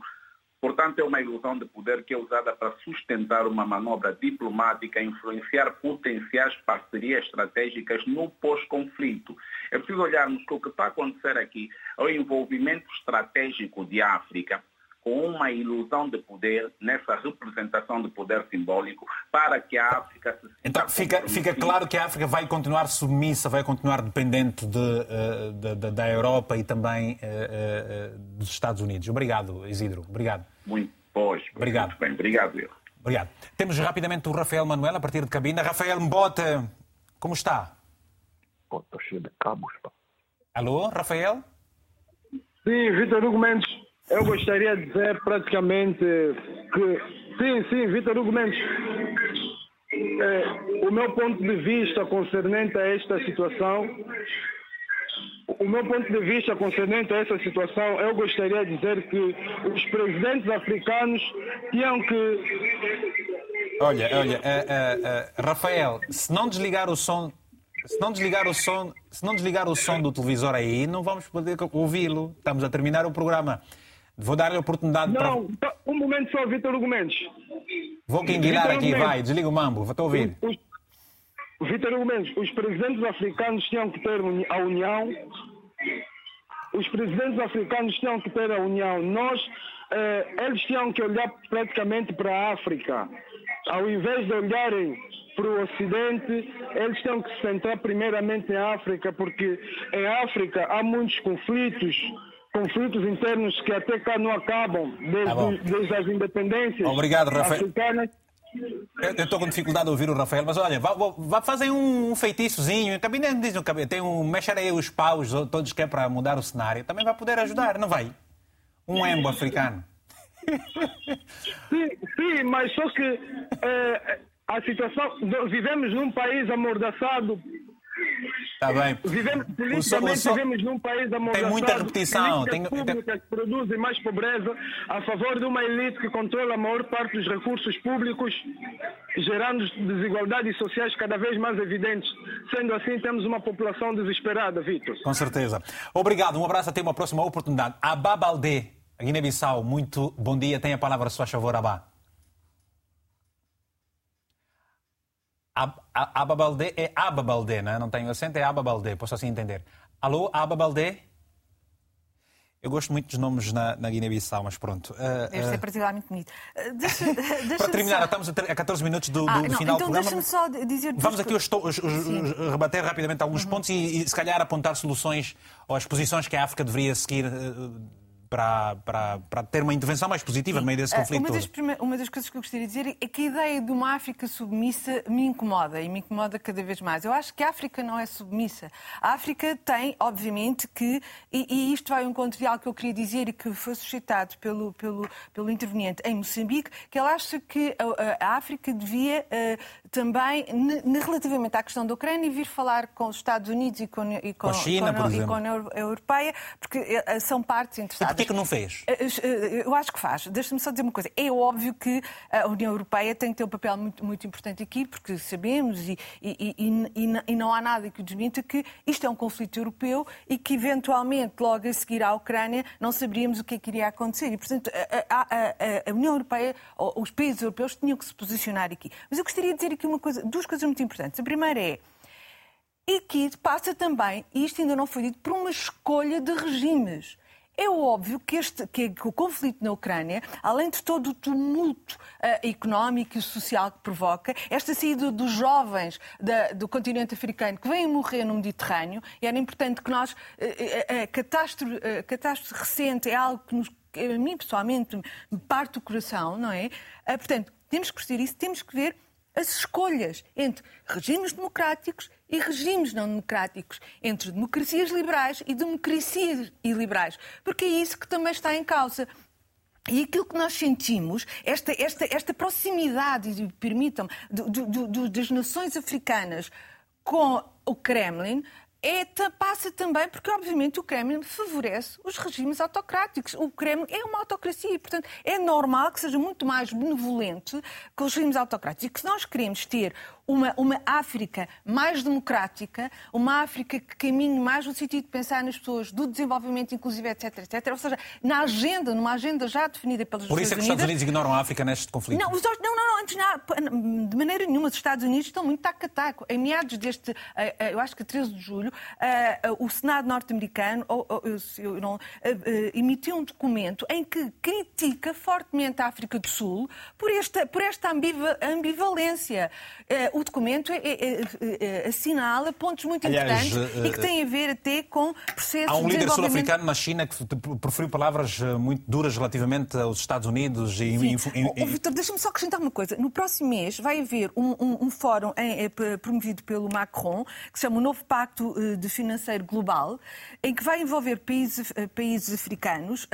portanto é uma ilusão de poder que é usada para sustentar uma manobra diplomática, influenciar potenciais parcerias estratégicas no pós-conflito. É preciso olharmos que o que está a acontecer aqui é o envolvimento estratégico de África com uma ilusão de poder nessa representação de poder simbólico para que a África se Então fica, fica claro que a África vai continuar submissa, vai continuar dependente de, eh, de, de, da Europa e também uh, uh, dos Estados Unidos. Obrigado, Isidro. Obrigado. Muito, pois, Obrigado. Muito bem. Obrigado, eu. Obrigado. Temos rapidamente o Rafael Manuel a partir de cabina. Rafael Mbota, como está? Estou cheio de cabos. Alô, Rafael? Sim, Vitor Hugo Mendes. Eu gostaria de dizer praticamente que, sim, sim, Vitor Hugo Mendes, é, o meu ponto de vista concernente a esta situação, o meu ponto de vista concernente a essa situação, eu gostaria de dizer que os presidentes africanos tinham que. Olha, olha, uh, uh, uh, Rafael, se não desligar o som se não desligar o som, se não desligar o som do televisor aí, não vamos poder ouvi-lo. Estamos a terminar o programa. Vou dar-lhe a oportunidade não, para. Não, um momento só, Vitor Gomes. Vou quinguilar aqui, vai, desliga o mambo, estou a ouvir. Vitor Gomes, os presidentes africanos tinham que ter a união. Os presidentes africanos tinham que ter a união. Nós, eh, eles tinham que olhar praticamente para a África. Ao invés de olharem para o Ocidente, eles têm que se centrar primeiramente em África, porque em África há muitos conflitos conflitos internos que até cá não acabam desde, tá desde as independências Obrigado, Rafael. africanas. Eu estou com dificuldade de ouvir o Rafael, mas olha, vá, vá fazer um feitiçozinho. Também diz no cabelo, tem um mexer aí os paus todos que é para mudar o cenário. Também vai poder ajudar, não vai? Um embo africano. Sim, sim, mas só que é, a situação. Vivemos num país amordaçado Está bem. Vivemos, politicamente, so, vivemos num país amordaçado. Tem muita repetição. Tem... públicas que produzem mais pobreza a favor de uma elite que controla a maior parte dos recursos públicos, gerando desigualdades sociais cada vez mais evidentes. Sendo assim, temos uma população desesperada, Vitor. Com certeza. Obrigado. Um abraço. Até uma próxima oportunidade. Abá Baldé, Guiné-Bissau. Muito bom dia. Tem a palavra, se faz favor, Abá. Ababaldé é Ababaldé, não, é? não tem acento, é Ababaldé, posso assim entender. Alô, Ababaldé? Eu gosto muito dos nomes na, na Guiné-Bissau, mas pronto. Uh, Deve ser particularmente bonito. Uh, deixa, deixa Para terminar, só... estamos a 14 minutos do, ah, do não, final então do programa. Deixa-me só dizer. Vamos aqui os, os, os, rebater rapidamente alguns uhum. pontos e, e, se calhar, apontar soluções ou as posições que a África deveria seguir. Uh, para, para, para ter uma intervenção mais positiva no meio desse conflito uma das, prime... uma das coisas que eu gostaria de dizer é que a ideia de uma África submissa me incomoda e me incomoda cada vez mais. Eu acho que a África não é submissa. A África tem, obviamente, que, e, e isto vai ao encontro de algo que eu queria dizer e que foi suscitado pelo, pelo, pelo interveniente em Moçambique, que ele acha que a, a África devia uh, também, relativamente à questão da Ucrânia, vir falar com os Estados Unidos e com, e com, com a China, com, e com a União Europeia, porque uh, são partes interessadas porquê que não fez? Eh, eh, eu acho que faz. Deixa-me só dizer uma coisa. É óbvio que a União Europeia tem que ter um papel muito, muito importante aqui, porque sabemos e, e, e, e não há nada que o desminta que isto é um conflito europeu e que eventualmente, logo a seguir à Ucrânia, não saberíamos o que é que iria acontecer. E, portanto, a, a, a União Europeia, os países europeus tinham que se posicionar aqui. Mas eu gostaria de dizer aqui uma coisa, duas coisas muito importantes. A primeira é e que passa também, e isto ainda não foi dito, por uma escolha de regimes. É óbvio que, este, que, o conflito na Ucrânia, além de todo o tumulto uh, económico e social que provoca, esta saída dos jovens da, do continente africano que vêm morrer no Mediterrâneo, e era importante que nós. Uh, a, catástrofe, catástrofe recente é algo que, nos, a mim pessoalmente me parte o coração, não é? Uh, portanto, temos que perceber isso, temos que ver as escolhas entre regimes democráticos e regimes não democráticos, entre democracias liberais e democracias iliberais, porque é isso que também está em causa. E aquilo que nós sentimos, esta, esta, esta proximidade, permitam-me, das nações africanas com o Kremlin, é, passa também porque, obviamente, o Kremlin favorece os regimes autocráticos. O Kremlin é uma autocracia e, portanto, é normal que seja muito mais benevolente com os regimes autocráticos. E que se nós queremos ter uma, uma África mais democrática, uma África que caminhe mais no sentido de pensar nas pessoas, do desenvolvimento inclusive, etc, etc. Ou seja, na agenda, numa agenda já definida pelas Por isso é que os Estados Unidos ignoram a África neste conflito? Não, os, não, não, não, antes não, de maneira nenhuma. Os Estados Unidos estão muito taco-taco. Em meados deste, eh, eh, eu acho que 13 de julho, eh, o Senado norte-americano emitiu um documento em que critica fortemente a África do Sul por esta, por esta ambivalência o documento é, é, é, assinala pontos muito Aliás, importantes e que têm a ver até com processos Há um líder sul-africano na China que preferiu palavras muito duras relativamente aos Estados Unidos e... Sim. Vitor, deixa-me só acrescentar uma coisa. No próximo mês vai haver um, um, um fórum em, promovido pelo Macron, que se chama o Novo Pacto de Financeiro Global, em que vai envolver países, países africanos,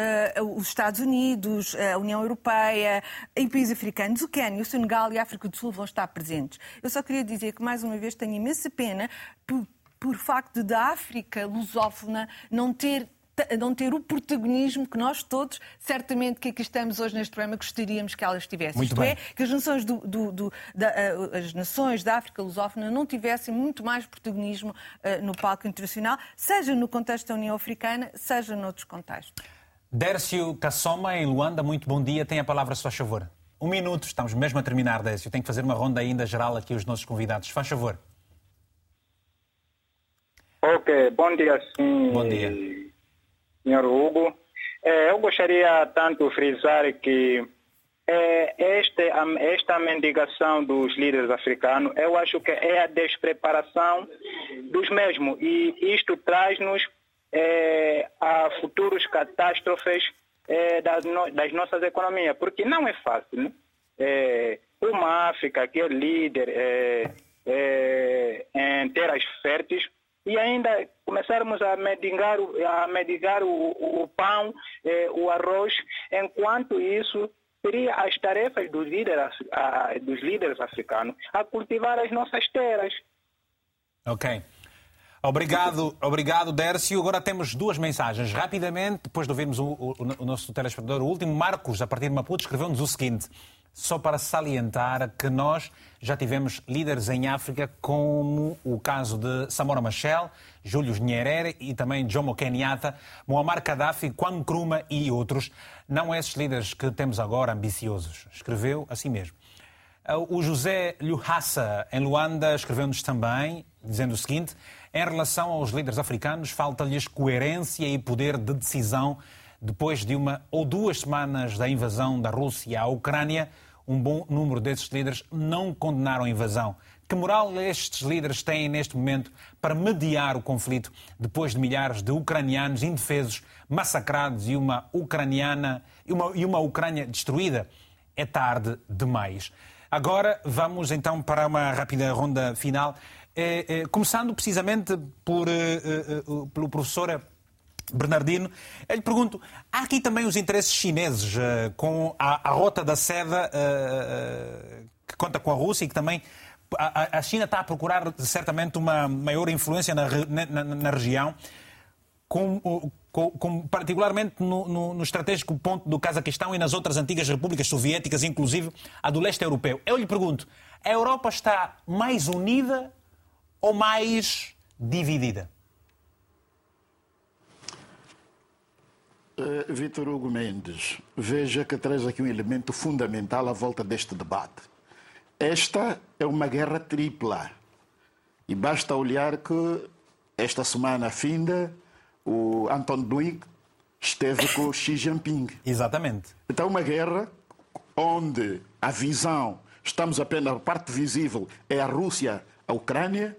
os Estados Unidos, a União Europeia, em países africanos, o Quênia, o Senegal e a África do Sul vão estar presentes. Eu eu só queria dizer que, mais uma vez, tenho imensa pena por, por facto da África lusófona não ter não ter o protagonismo que nós todos, certamente que aqui estamos hoje neste programa, gostaríamos que elas tivessem. Muito Isto bem. é, que as nações, do, do, do, da, as nações da África lusófona não tivessem muito mais protagonismo uh, no palco internacional, seja no contexto da União Africana, seja noutros contextos. Dércio Cassoma, em Luanda, muito bom dia. Tem a palavra, se faz favor. Um minuto, estamos mesmo a terminar, Décio. Tenho que fazer uma ronda ainda geral aqui aos nossos convidados. Faz favor. Ok, bom dia, sim. Bom dia. Senhor Hugo. É, eu gostaria tanto de frisar que é, este, esta mendigação dos líderes africanos, eu acho que é a despreparação dos mesmos. E isto traz-nos é, a futuros catástrofes é, das, no, das, nossas economias, porque não é fácil. Né? É, uma África que é líder é, é, em terras férteis, e ainda começarmos a medigar, a medigar o, o pão, eh, o arroz, enquanto isso seria as tarefas dos líderes, dos líderes africanos a cultivar as nossas terras. Ok. Obrigado, obrigado, Dércio. Agora temos duas mensagens. Rapidamente, depois de ouvirmos o, o, o nosso telespectador, o último, Marcos, a partir de Maputo, escreveu-nos o seguinte: só para salientar que nós já tivemos líderes em África, como o caso de Samora Machel, Júlio Nyerere e também Jomo Kenyatta, Muammar Gaddafi, Kwame Nkrumah e outros. Não esses líderes que temos agora ambiciosos. Escreveu assim mesmo. O José Luhassa, em Luanda, escreveu-nos também, dizendo o seguinte: em relação aos líderes africanos, falta-lhes coerência e poder de decisão depois de uma ou duas semanas da invasão da Rússia à Ucrânia. Um bom número desses líderes não condenaram a invasão. Que moral estes líderes têm neste momento para mediar o conflito depois de milhares de ucranianos indefesos massacrados e uma ucraniana e uma, e uma Ucrânia destruída? É tarde demais. Agora vamos então para uma rápida ronda final. É, é, começando precisamente por, é, pelo professor Bernardino, eu lhe pergunto: há aqui também os interesses chineses com a, a, rota da seda que conta com a Rússia e que também a, a, China está a procurar certamente uma maior influência na, na, na região, com, com, com, particularmente no, no, no, estratégico ponto do Cazaquistão e nas outras antigas repúblicas soviéticas, inclusive a do leste europeu. Eu lhe pergunto: a Europa está mais unida ou mais dividida? Uh, Vítor Hugo Mendes, veja que traz aqui um elemento fundamental à volta deste debate. Esta é uma guerra tripla. E basta olhar que esta semana finda o Anton Duig esteve com Xi Jinping. Exatamente. Então, uma guerra onde a visão, estamos apenas, a parte visível é a Rússia, a Ucrânia,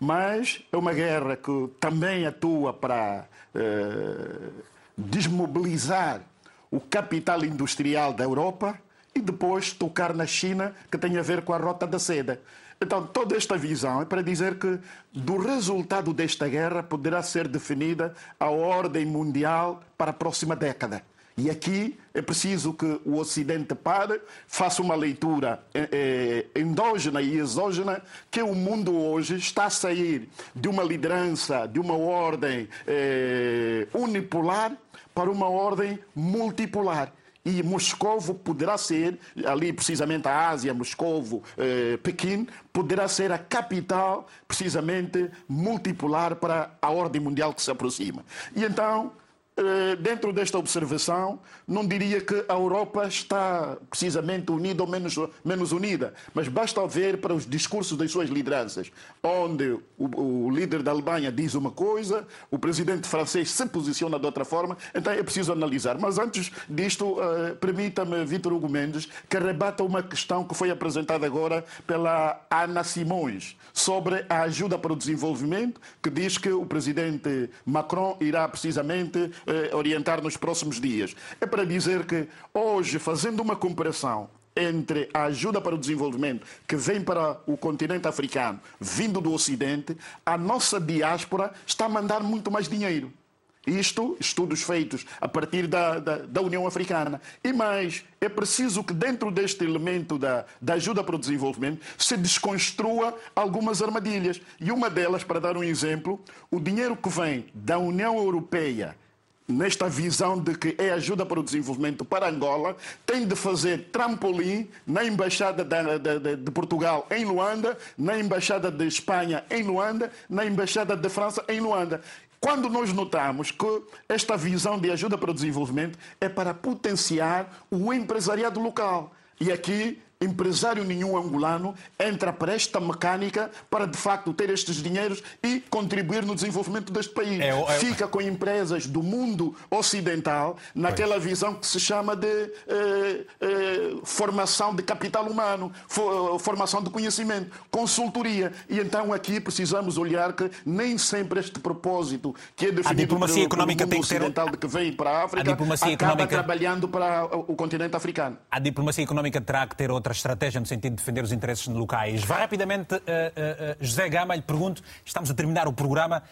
mas é uma guerra que também atua para eh, desmobilizar o capital industrial da Europa e depois tocar na China, que tem a ver com a rota da seda. Então, toda esta visão é para dizer que do resultado desta guerra poderá ser definida a ordem mundial para a próxima década. E aqui é preciso que o Ocidente pare, faça uma leitura é, é, endógena e exógena, que o mundo hoje está a sair de uma liderança, de uma ordem é, unipolar para uma ordem multipolar. E Moscovo poderá ser, ali precisamente a Ásia, Moscovo, eh, Pequim, poderá ser a capital, precisamente multipolar para a ordem mundial que se aproxima. E então eh, dentro desta observação, não diria que a Europa está precisamente unida ou menos, menos unida, mas basta ver para os discursos das suas lideranças, onde o, o, líder da Alemanha diz uma coisa, o presidente francês se posiciona de outra forma, então é preciso analisar. Mas antes disto, uh, permita-me, Vítor Hugo Mendes, que rebata uma questão que foi apresentada agora pela Ana Simões sobre a ajuda para o desenvolvimento, que diz que o presidente Macron irá precisamente eh, orientar nos próximos dias. É para dizer que hoje, fazendo uma comparação entre a ajuda para o desenvolvimento que vem para o continente africano, vindo do Ocidente, a nossa diáspora está a mandar muito mais dinheiro. Isto, estudos feitos a partir da, da, da, União Africana. E mais, é preciso que dentro deste elemento da, da ajuda para o desenvolvimento se desconstrua algumas armadilhas. E uma delas, para dar um exemplo, o dinheiro que vem da União Europeia nesta visão de que é ajuda para o desenvolvimento para Angola, tem de fazer trampolim na Embaixada de, de, de, Portugal em Luanda, na Embaixada de Espanha em Luanda, na Embaixada de França em Luanda. Quando nós notamos que esta visão de ajuda para o desenvolvimento é para potenciar o empresariado local. E aqui empresário nenhum angolano entra para esta mecânica para de facto ter estes dinheiros e contribuir no desenvolvimento deste país. É, é... Fica com empresas do mundo ocidental naquela pois. visão que se chama de eh, eh, formação de capital humano, formação de conhecimento, consultoria. E então aqui precisamos olhar que nem sempre este propósito que é definido a diplomacia pelo, económica pelo mundo tem ocidental ter... de que vem para a África a acaba económica... trabalhando para o continente africano. A diplomacia económica terá que ter outra outra estratégia no sentido de defender os interesses locais. Vai rapidamente, uh, uh, José Gama, lhe pergunto, estamos a terminar o programa,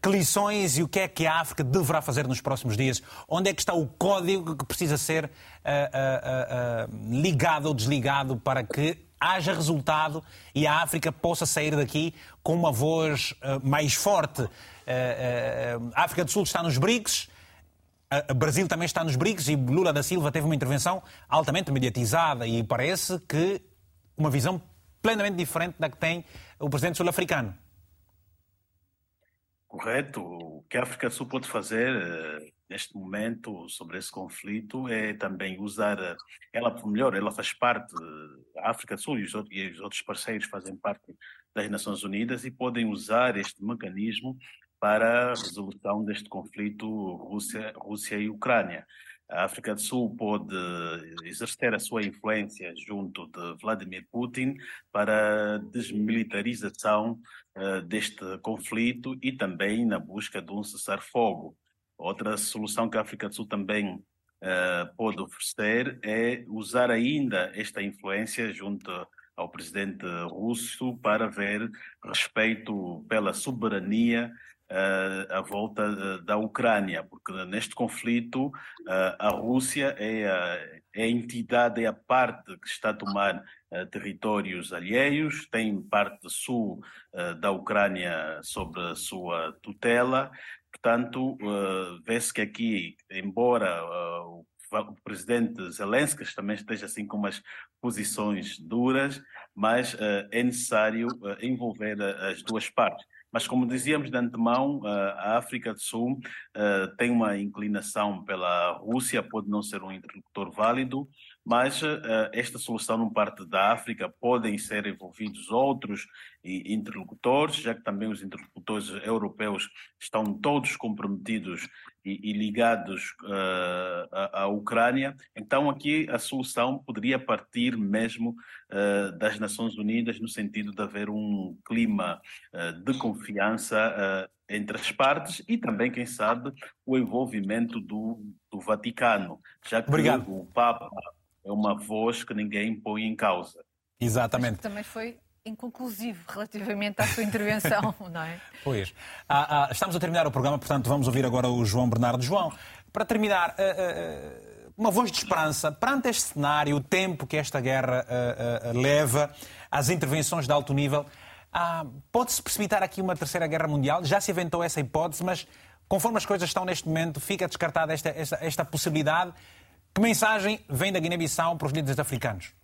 que lições e o que é que a África deverá fazer nos próximos dias? Onde é que está o código que precisa ser ligado ou desligado para que haja resultado e a África possa sair daqui com uma voz mais forte? a África do Sul está nos BRICS, o Brasil também está nos BRICS e Lula da Silva teve uma intervenção altamente mediatizada e parece que uma visão plenamente diferente da que tem o presidente sul-africano. Correto. O que a África do Sul pode fazer eh, neste momento sobre esse conflito é também usar, eh, ela melhor, ela faz parte, a África do Sul e os outros parceiros fazem parte das Nações Unidas e podem usar este mecanismo para a resolução deste conflito Rússia, Rússia e Ucrânia. A África do Sul pode exercer a sua influência junto de Vladimir Putin para a desmilitarização uh, deste conflito e também na busca de um cessar-fogo. Outra solução que a África do Sul também uh, pode oferecer é usar ainda esta influência junto ao presidente russo para ver respeito pela soberania a volta da Ucrânia, porque neste conflito a Rússia é a, é a entidade, é a parte que está a tomar territórios alheios, tem parte sul da Ucrânia sobre a sua tutela, portanto, vê-se que aqui, embora o presidente Zelensky também esteja assim com umas posições duras, mas é necessário envolver as duas partes. Mas, como dizíamos de antemão, a África do Sul tem uma inclinação pela Rússia, pode não ser um interlocutor válido, mas esta solução não parte da África, podem ser envolvidos outros interlocutores, já que também os interlocutores europeus estão todos comprometidos e, e ligados uh, à, à, Ucrânia. Então, aqui a solução poderia partir mesmo uh, das Nações Unidas, no sentido de haver um clima uh, de confiança entre as partes e também, quem sabe, o envolvimento do, do Vaticano, já que Obrigado. o Papa é uma voz que ninguém põe em causa. Exatamente. Também foi inconclusivo relativamente à sua intervenção, não é? Pois. Ah, ah, estamos a terminar o programa, portanto vamos ouvir agora o João Bernardo. João, para terminar, uh, uh, uma voz de esperança perante este cenário, o tempo que esta guerra leva, as intervenções de alto nível, ah, pode-se precipitar aqui uma terceira guerra mundial? Já se inventou essa hipótese, mas conforme as coisas estão neste momento, fica descartada esta, esta, esta possibilidade. Que mensagem vem da Guiné-Bissau para os líderes africanos?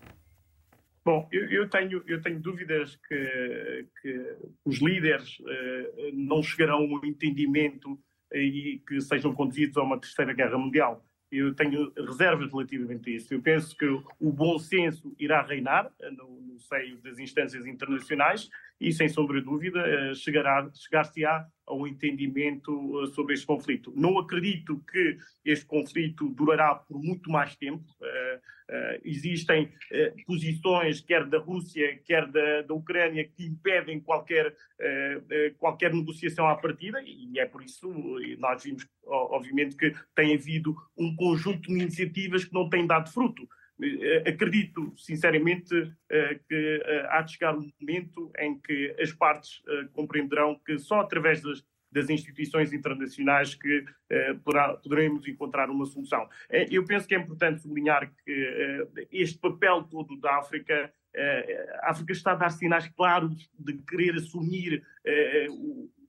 Bom, eu, eu, tenho, eu tenho dúvidas que, que os líderes uh, não chegarão a um entendimento e que sejam conduzidos a uma terceira guerra mundial. Eu tenho reservas relativamente a isso. Eu penso que o bom senso irá reinar eh, no, no seio das instâncias internacionais e, sem sombra de dúvida, eh, chegar-se-á a um entendimento eh, sobre este conflito. Não acredito que este conflito durará por muito mais tempo. existem posições, quer da Rússia, quer da, da Ucrânia, que impedem qualquer, qualquer negociação à partida, e é por isso nós vimos, obviamente, que tem havido um conjunto de iniciativas que não têm dado fruto. Eh, acredito, sinceramente, eh, que eh, há de chegar um momento em que as partes compreenderão que só através das, das instituições internacionais que poderemos encontrar uma solução. Eu penso que é importante sublinhar que este papel todo da África a África está a dar sinais claros de querer assumir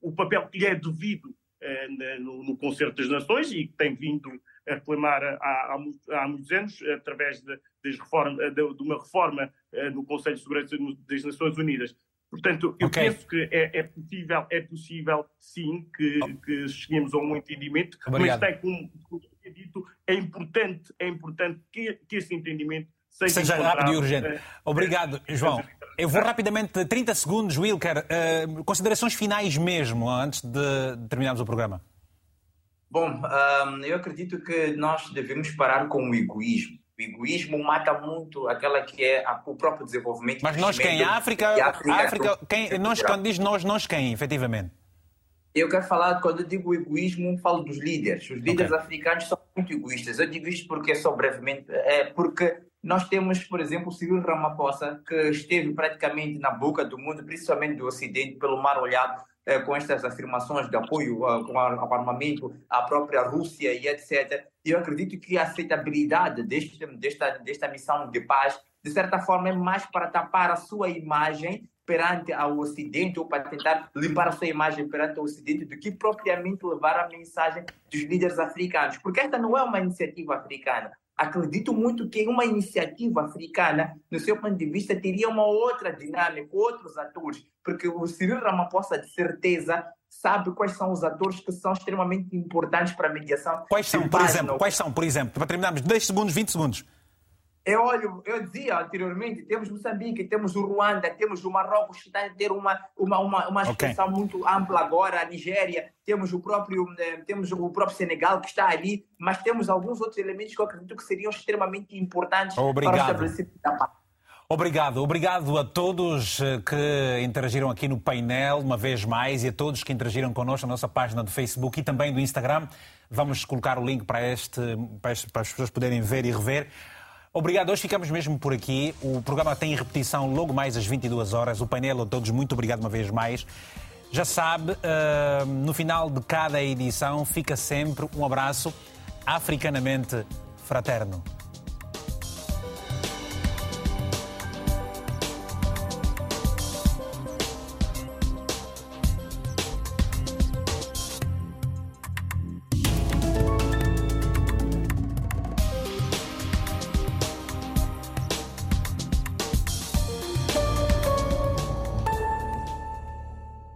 o, papel que lhe é devido no, no Concerto das Nações e que tem vindo reclamar há, há, há muitos anos, através de, de, reforma, de, de uma reforma uh, no Conselho de Segurança das Nações Unidas. Portanto, eu okay. penso que é, é, possível, é possível, sim, que, que cheguemos a um entendimento, Obrigado. mas tem, como, como é dito, é importante, é importante que, que esse entendimento seja, seja rápido e urgente. Uh, Obrigado, uh, João. Eu vou rapidamente, 30 segundos, Wilker, uh, considerações finais mesmo, antes de terminarmos o programa. Bom, um, eu acredito que nós devemos parar com o egoísmo. O egoísmo mata muito aquela que é a, o próprio desenvolvimento. Mas nós quem? A África, a África, África quem, nós, quando diz nós, nós quem, efetivamente? Eu quero falar, quando eu digo egoísmo, falo dos líderes. Os líderes okay. africanos são muito egoístas. Eu digo isto porque, só brevemente, é porque nós temos, por exemplo, o Cyril Ramaphosa, que esteve praticamente na boca do mundo, principalmente do Ocidente, pelo mar olhado, eh, com estas afirmações de apoio com ao armamento à própria Rússia e etc. E eu acredito que a aceitabilidade deste, desta, desta missão de paz, de certa forma, é mais para tapar a sua imagem perante ao Ocidente ou para tentar limpar a sua imagem perante o Ocidente do que propriamente levar a mensagem dos líderes africanos. Porque esta não é uma iniciativa africana. Acredito muito que uma iniciativa africana, no seu ponto de vista, teria uma outra dinâmica, outros atores, porque o Cyril Ramaphosa, de certeza, sabe quais são os atores que são extremamente importantes para a mediação. Quais são, por exemplo? Quais são, por exemplo? Para terminarmos, 10 segundos, 20 segundos. Eu olho, eu dizia anteriormente, temos Moçambique, temos o Ruanda, temos o Marrocos, que está a ter uma, uma, uma, uma expressão okay. muito ampla agora, a Nigéria, temos o próprio eh, temos o próprio Senegal que está ali, mas temos alguns outros elementos que eu acredito que seriam extremamente importantes Obrigado. para o estabelecimento da paz. Obrigado, obrigado a todos eh, que interagiram aqui no painel uma vez mais e a todos que interagiram connosco na nossa página do Facebook e também do Instagram. Vamos colocar o link para, este, para as pessoas poderem ver e rever. Obrigado, hoje ficamos mesmo por aqui. O programa tem repetição logo mais às 22 horas. O painel a todos, muito obrigado uma vez mais. Já sabe, uh, no final de cada edição fica sempre um abraço africanamente fraterno.